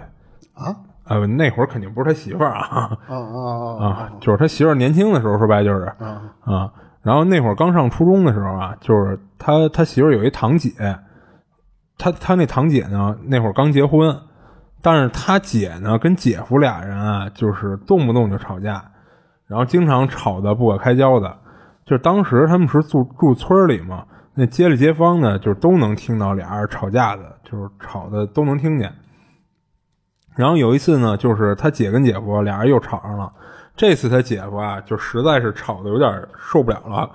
啊。呃，那会儿肯定不是他媳妇儿啊，[laughs] 啊啊啊！就是他媳妇儿年轻的时候，说白就是，啊，然后那会儿刚上初中的时候啊，就是他他媳妇儿有一堂姐，他他那堂姐呢，那会儿刚结婚，但是他姐呢跟姐夫俩人啊，就是动不动就吵架，然后经常吵得不可开交的，就是当时他们是住住村里嘛，那街里街坊呢，就是都能听到俩人吵架的，就是吵的都能听见。然后有一次呢，就是他姐跟姐夫俩人又吵上了。这次他姐夫啊，就实在是吵的有点受不了了，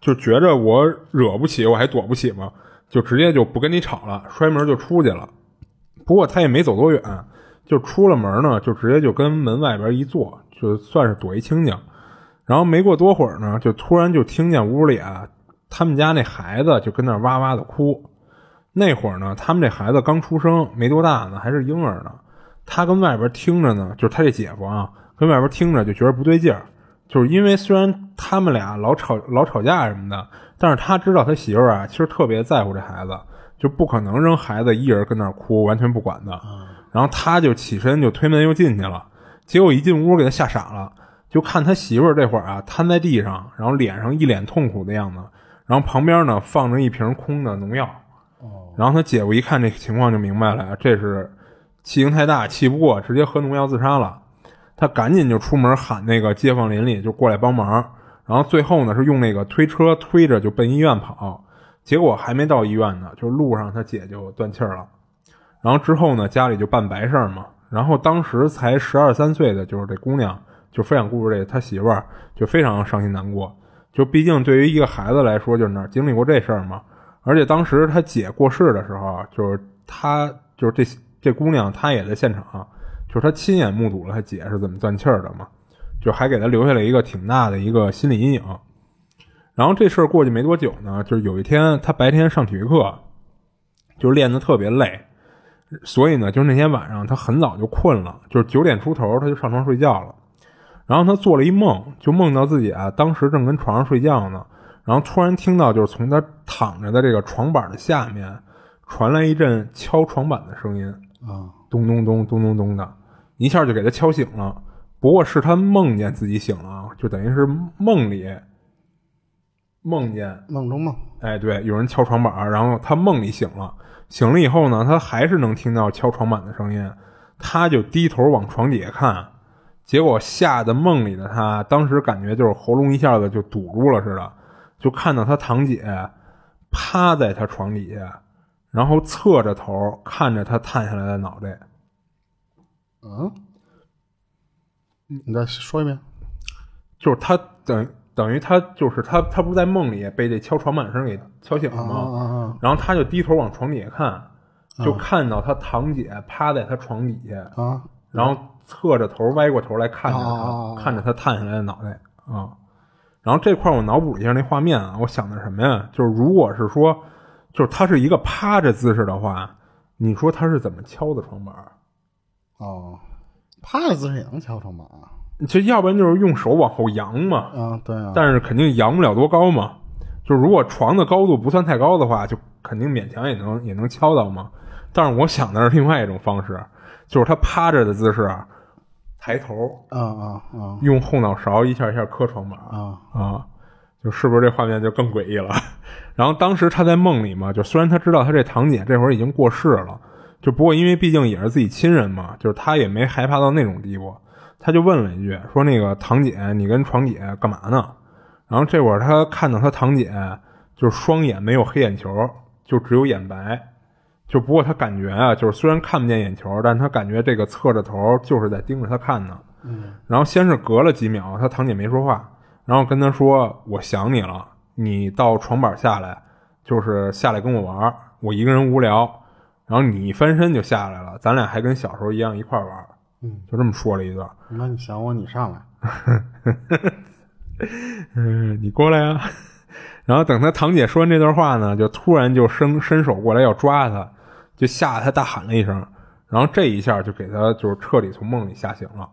就觉着我惹不起，我还躲不起吗，就直接就不跟你吵了，摔门就出去了。不过他也没走多远，就出了门呢，就直接就跟门外边一坐，就算是躲一清静。然后没过多会儿呢，就突然就听见屋里啊，他们家那孩子就跟那哇哇的哭。那会儿呢，他们这孩子刚出生，没多大呢，还是婴儿呢。他跟外边听着呢，就是他这姐夫啊，跟外边听着就觉得不对劲儿，就是因为虽然他们俩老吵老吵架什么的，但是他知道他媳妇儿啊，其实特别在乎这孩子，就不可能扔孩子一人跟那儿哭，完全不管的。然后他就起身就推门又进去了，结果一进屋给他吓傻了，就看他媳妇儿这会儿啊瘫在地上，然后脸上一脸痛苦的样子，然后旁边呢放着一瓶空的农药。然后他姐夫一看这情况就明白了，这是气性太大，气不过，直接喝农药自杀了。他赶紧就出门喊那个街坊邻里就过来帮忙。然后最后呢是用那个推车推着就奔医院跑，结果还没到医院呢，就路上他姐就断气了。然后之后呢家里就办白事儿嘛。然后当时才十二三岁的就是这姑娘，就分享故事这他媳妇儿就非常伤心难过。就毕竟对于一个孩子来说，就是哪经历过这事儿嘛。而且当时他姐过世的时候，就是他就是这这姑娘，她也在现场，就是她亲眼目睹了她姐是怎么断气儿的嘛，就还给她留下了一个挺大的一个心理阴影。然后这事儿过去没多久呢，就是有一天她白天上体育课，就练得特别累，所以呢，就是那天晚上她很早就困了，就是九点出头她就上床睡觉了。然后她做了一梦，就梦到自己啊，当时正跟床上睡觉呢。然后突然听到，就是从他躺着的这个床板的下面传来一阵敲床板的声音啊，咚咚咚咚咚咚的，一下就给他敲醒了。不过是他梦见自己醒了，就等于是梦里梦见梦中梦。哎，对，有人敲床板，然后他梦里醒了。醒了以后呢，他还是能听到敲床板的声音，他就低头往床底下看，结果吓得梦里的他当时感觉就是喉咙一下子就堵住了似的。就看到他堂姐趴在他床底下，然后侧着头看着他探下来的脑袋。嗯，你再说一遍。就是他等等于他就是他他不是在梦里被这敲床板声给敲醒了吗？然后他就低头往床底下看，就看到他堂姐趴在他床底下啊，然后侧着头歪过头来看着他，看着他探下来的脑袋啊。然后这块我脑补一下那画面啊，我想的什么呀？就是如果是说，就是他是一个趴着姿势的话，你说他是怎么敲的床板？哦，趴着姿势也能敲床板啊？就要不然就是用手往后扬嘛。啊，对啊。但是肯定扬不了多高嘛。就是如果床的高度不算太高的话，就肯定勉强也能也能敲到嘛。但是我想的是另外一种方式，就是他趴着的姿势。抬头，啊啊啊！用后脑勺一下一下磕床板，啊啊，就是不是这画面就更诡异了？然后当时他在梦里嘛，就虽然他知道他这堂姐这会儿已经过世了，就不过因为毕竟也是自己亲人嘛，就是他也没害怕到那种地步，他就问了一句，说那个堂姐，你跟床姐干嘛呢？然后这会儿他看到他堂姐就是双眼没有黑眼球，就只有眼白。就不过他感觉啊，就是虽然看不见眼球，但他感觉这个侧着头就是在盯着他看呢。嗯。然后先是隔了几秒，他堂姐没说话，然后跟他说：“我想你了，你到床板下来，就是下来跟我玩，我一个人无聊。然后你一翻身就下来了，咱俩还跟小时候一样一块玩。”嗯，就这么说了一段。那你想我，你上来。嗯，你过来呀。然后等他堂姐说完这段话呢，就突然就伸伸手过来要抓他。就吓得他大喊了一声，然后这一下就给他就是彻底从梦里吓醒了。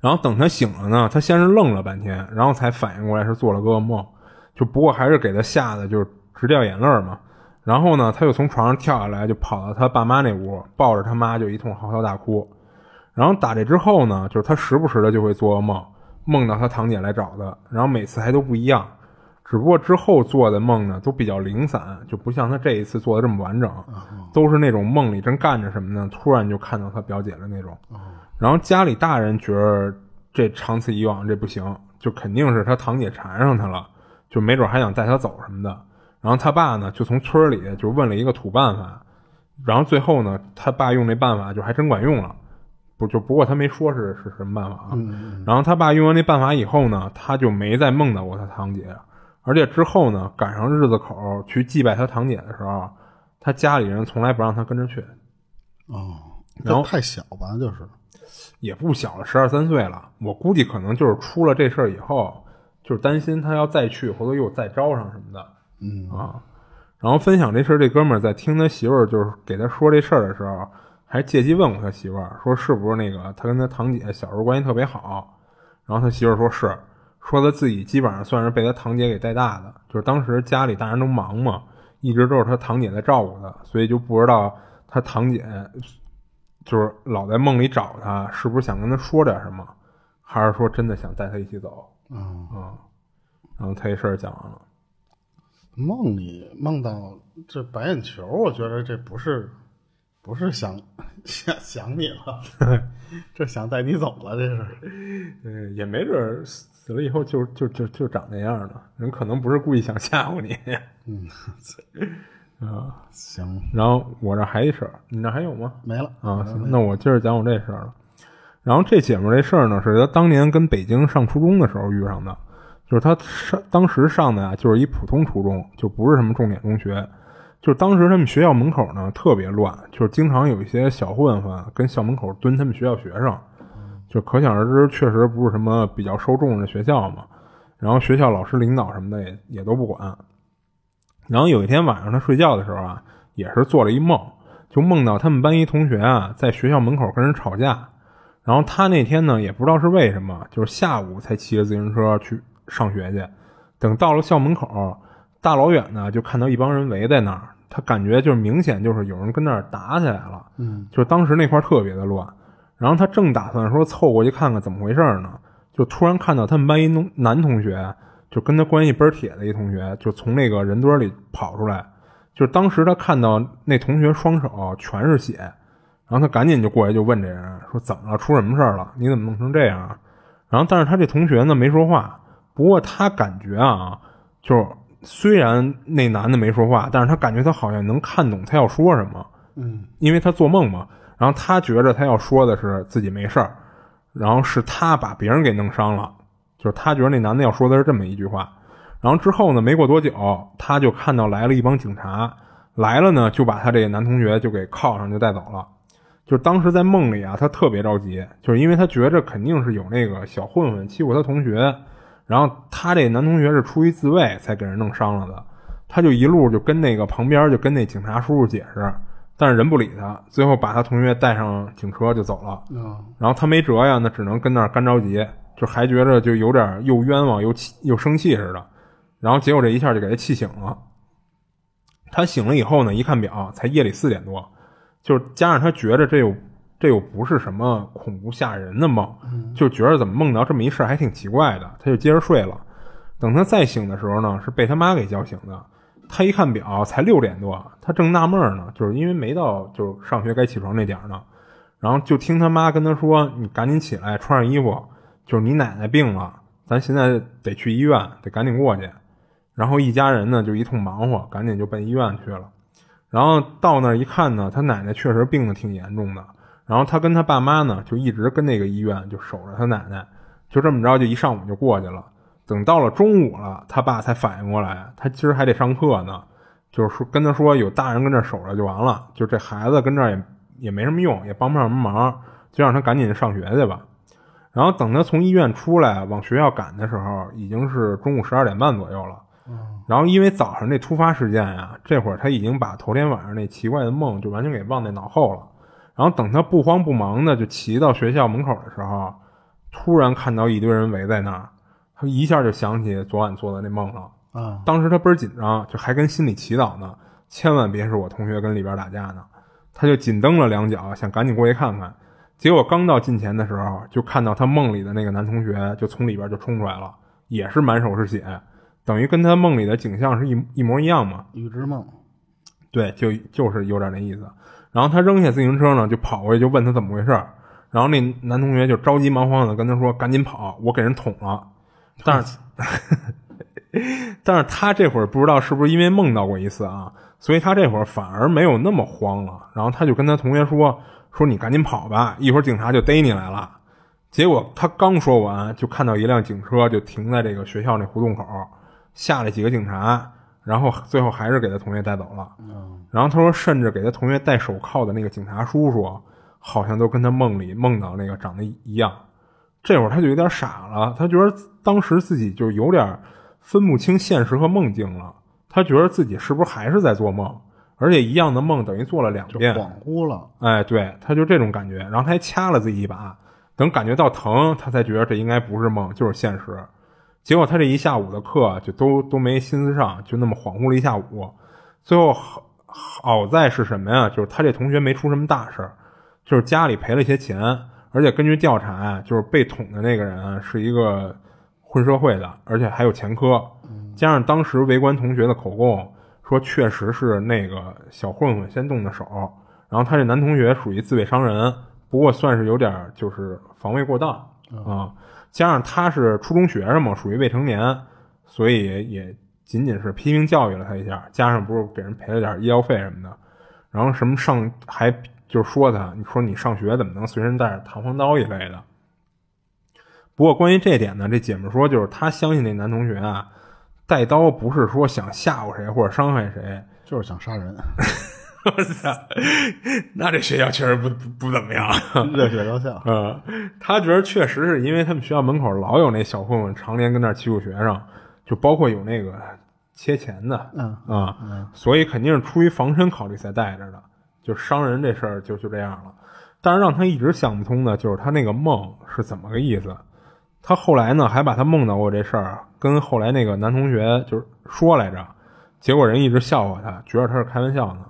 然后等他醒了呢，他先是愣了半天，然后才反应过来是做了个噩梦。就不过还是给他吓得就是直掉眼泪嘛。然后呢，他又从床上跳下来，就跑到他爸妈那屋，抱着他妈就一通嚎啕大哭。然后打这之后呢，就是他时不时的就会做噩梦，梦到他堂姐来找他，然后每次还都不一样。只不过之后做的梦呢，都比较零散，就不像他这一次做的这么完整，都是那种梦里正干着什么呢，突然就看到他表姐的那种。然后家里大人觉得这长此以往这不行，就肯定是他堂姐缠上他了，就没准还想带他走什么的。然后他爸呢，就从村里就问了一个土办法，然后最后呢，他爸用那办法就还真管用了，不就不过他没说是是什么办法啊。然后他爸用完那办法以后呢，他就没再梦到过他堂姐。而且之后呢，赶上日子口去祭拜他堂姐的时候，他家里人从来不让他跟着去。哦，然后太小吧，就是也不小了，十二三岁了。我估计可能就是出了这事儿以后，就是担心他要再去，回头又再招上什么的。嗯啊，然后分享这事儿，这哥们儿在听他媳妇儿就是给他说这事儿的时候，还借机问过他媳妇儿，说是不是那个他跟他堂姐小时候关系特别好。然后他媳妇儿说是，说他自己基本上算是被他堂姐给带大的，就是当时家里大人都忙嘛，一直都是他堂姐在照顾他，所以就不知道他堂姐就是老在梦里找他，是不是想跟他说点什么，还是说真的想带他一起走？嗯嗯，然后他这事儿讲完了。梦里梦到这白眼球，我觉得这不是不是想 [laughs] 想想你了，[laughs] 这想带你走了，这是。嗯，也没准死了以后就就就就长那样了，人可能不是故意想吓唬你。嗯，[laughs] 啊，行。然后我这还一事儿，你那还有吗？没了啊，行，那我接着讲我这事儿了。然后这姐们儿这事儿呢，是她当年跟北京上初中的时候遇上的。就是她上当时上的呀，就是一普通初中，就不是什么重点中学。就是当时他们学校门口呢特别乱，就是经常有一些小混混跟校门口蹲他们学校学生，就可想而知，确实不是什么比较受重视的学校嘛。然后学校老师领导什么的也也都不管。然后有一天晚上他睡觉的时候啊，也是做了一梦，就梦到他们班一同学啊在学校门口跟人吵架。然后他那天呢也不知道是为什么，就是下午才骑着自行车去。上学去，等到了校门口，大老远呢就看到一帮人围在那儿，他感觉就是明显就是有人跟那儿打起来了，嗯，就当时那块特别的乱，然后他正打算说凑过去看看怎么回事呢，就突然看到他们班一男同学，就跟他关系倍儿铁的一同学，就从那个人堆里跑出来，就是当时他看到那同学双手全是血，然后他赶紧就过来就问这人说怎么了，出什么事了？你怎么弄成这样？然后但是他这同学呢没说话。不过他感觉啊，就是虽然那男的没说话，但是他感觉他好像能看懂他要说什么。嗯，因为他做梦嘛，然后他觉着他要说的是自己没事儿，然后是他把别人给弄伤了，就是他觉得那男的要说的是这么一句话。然后之后呢，没过多久，他就看到来了一帮警察，来了呢，就把他这个男同学就给铐上就带走了。就是当时在梦里啊，他特别着急，就是因为他觉着肯定是有那个小混混欺负他同学。然后他这男同学是出于自卫才给人弄伤了的，他就一路就跟那个旁边就跟那警察叔叔解释，但是人不理他，最后把他同学带上警车就走了。然后他没辙呀，那只能跟那儿干着急，就还觉着就有点又冤枉又气又生气似的。然后结果这一下就给他气醒了。他醒了以后呢，一看表，才夜里四点多，就是加上他觉着这又。这又不是什么恐怖吓人的梦，就觉着怎么梦到这么一事还挺奇怪的，他就接着睡了。等他再醒的时候呢，是被他妈给叫醒的。他一看表，才六点多，他正纳闷呢，就是因为没到就是上学该起床那点呢。然后就听他妈跟他说：“你赶紧起来，穿上衣服，就是你奶奶病了，咱现在得去医院，得赶紧过去。”然后一家人呢就一通忙活，赶紧就奔医院去了。然后到那儿一看呢，他奶奶确实病得挺严重的。然后他跟他爸妈呢，就一直跟那个医院就守着他奶奶，就这么着，就一上午就过去了。等到了中午了，他爸才反应过来，他今儿还得上课呢，就是说跟他说有大人跟这守着就完了，就这孩子跟这也也没什么用，也帮不上什么忙，就让他赶紧上学去吧。然后等他从医院出来往学校赶的时候，已经是中午十二点半左右了。然后因为早上那突发事件呀，这会儿他已经把头天晚上那奇怪的梦就完全给忘在脑后了。然后等他不慌不忙的就骑到学校门口的时候，突然看到一堆人围在那儿，他一下就想起昨晚做的那梦了。啊！当时他倍儿紧张，就还跟心里祈祷呢，千万别是我同学跟里边打架呢。他就紧蹬了两脚，想赶紧过去看看。结果刚到近前的时候，就看到他梦里的那个男同学就从里边就冲出来了，也是满手是血，等于跟他梦里的景象是一一模一样嘛。预知梦，对，就就是有点那意思。然后他扔下自行车呢，就跑过去就问他怎么回事然后那男同学就着急忙慌的跟他说：“赶紧跑，我给人捅了。”但是，[laughs] 但是他这会儿不知道是不是因为梦到过一次啊，所以他这会儿反而没有那么慌了。然后他就跟他同学说：“说你赶紧跑吧，一会儿警察就逮你来了。”结果他刚说完，就看到一辆警车就停在这个学校那胡同口，下来几个警察。然后最后还是给他同学带走了。然后他说，甚至给他同学戴手铐的那个警察叔叔，好像都跟他梦里梦到那个长得一样。这会儿他就有点傻了，他觉得当时自己就有点分不清现实和梦境了。他觉得自己是不是还是在做梦？而且一样的梦等于做了两遍，恍惚了。哎，对，他就这种感觉，然后他还掐了自己一把，等感觉到疼，他才觉得这应该不是梦，就是现实。结果他这一下午的课就都都没心思上，就那么恍惚了一下午。最后好好在是什么呀？就是他这同学没出什么大事儿就是家里赔了些钱，而且根据调查，就是被捅的那个人是一个混社会的，而且还有前科，加上当时围观同学的口供。说确实是那个小混混先动的手，然后他这男同学属于自卫伤人，不过算是有点就是防卫过当啊。加上他是初中学生嘛，属于未成年，所以也仅仅是批评教育了他一下。加上不是给人赔了点医药费什么的，然后什么上还就说他，你说你上学怎么能随身带着弹簧刀一类的？不过关于这点呢，这姐们说就是她相信那男同学啊。带刀不是说想吓唬谁或者伤害谁，就是想杀人。[laughs] 我操，那这学校确实不不怎么样，热血高校。[laughs] 嗯，他觉得确实是因为他们学校门口老有那小混混常年跟那欺负学生，就包括有那个切钱的，嗯啊，所以肯定是出于防身考虑才带着的。就伤人这事儿就就这样了。但是让他一直想不通的就是他那个梦是怎么个意思。他后来呢，还把他梦到过这事儿跟后来那个男同学就是说来着，结果人一直笑话他，觉得他是开玩笑呢。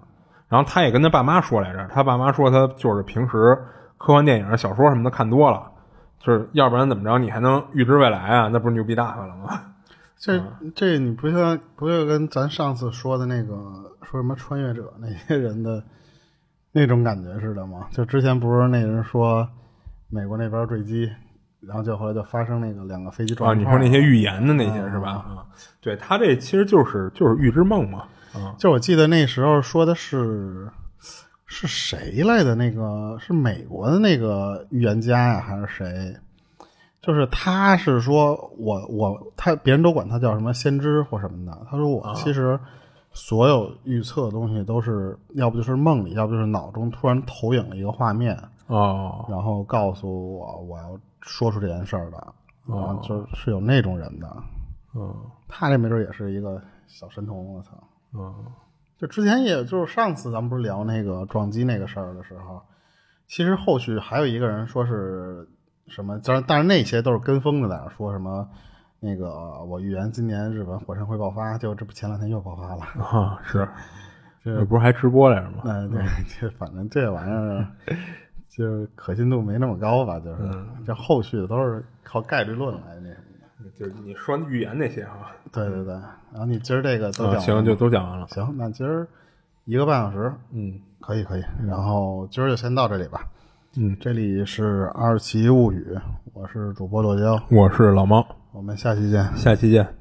然后他也跟他爸妈说来着，他爸妈说他就是平时科幻电影、小说什么的看多了，就是要不然怎么着你还能预知未来啊？那不是牛逼大发了吗？[laughs] 这这你不像不就跟咱上次说的那个说什么穿越者那些人的那种感觉似的吗？就之前不是那人说美国那边坠机。然后就后来就发生那个两个飞机撞啊！你说那些预言的那些是吧？啊，对他这其实就是就是预知梦嘛。啊，就我记得那时候说的是是谁来的？那个是美国的那个预言家呀，还是谁？就是他是说我我他别人都管他叫什么先知或什么的。他说我其实所有预测的东西都是要不就是梦里，要不就是脑中突然投影了一个画面哦，然后告诉我我要。说出这件事儿的，啊，就是有那种人的，嗯，他这没准也是一个小神童，我操，嗯，就之前也就是上次咱们不是聊那个撞击那个事儿的时候，其实后续还有一个人说是什么，但但是那些都是跟风的，在那说什么那个我预言今年日本火山会爆发，结果这不前两天又爆发了啊，是，[laughs] 这不是还直播来着吗？哎，对，这反正这玩意儿。就是可信度没那么高吧，就是这后续的都是靠概率论来那什么的。就是你说预言那些哈，对对对。然后你今儿这个都讲行，就都讲完了。行，那今儿一个半小时，嗯，可以可以。然后今儿就先到这里吧。嗯，这里是二奇物语，我是主播洛江，我是老猫，我们下期见，下期见。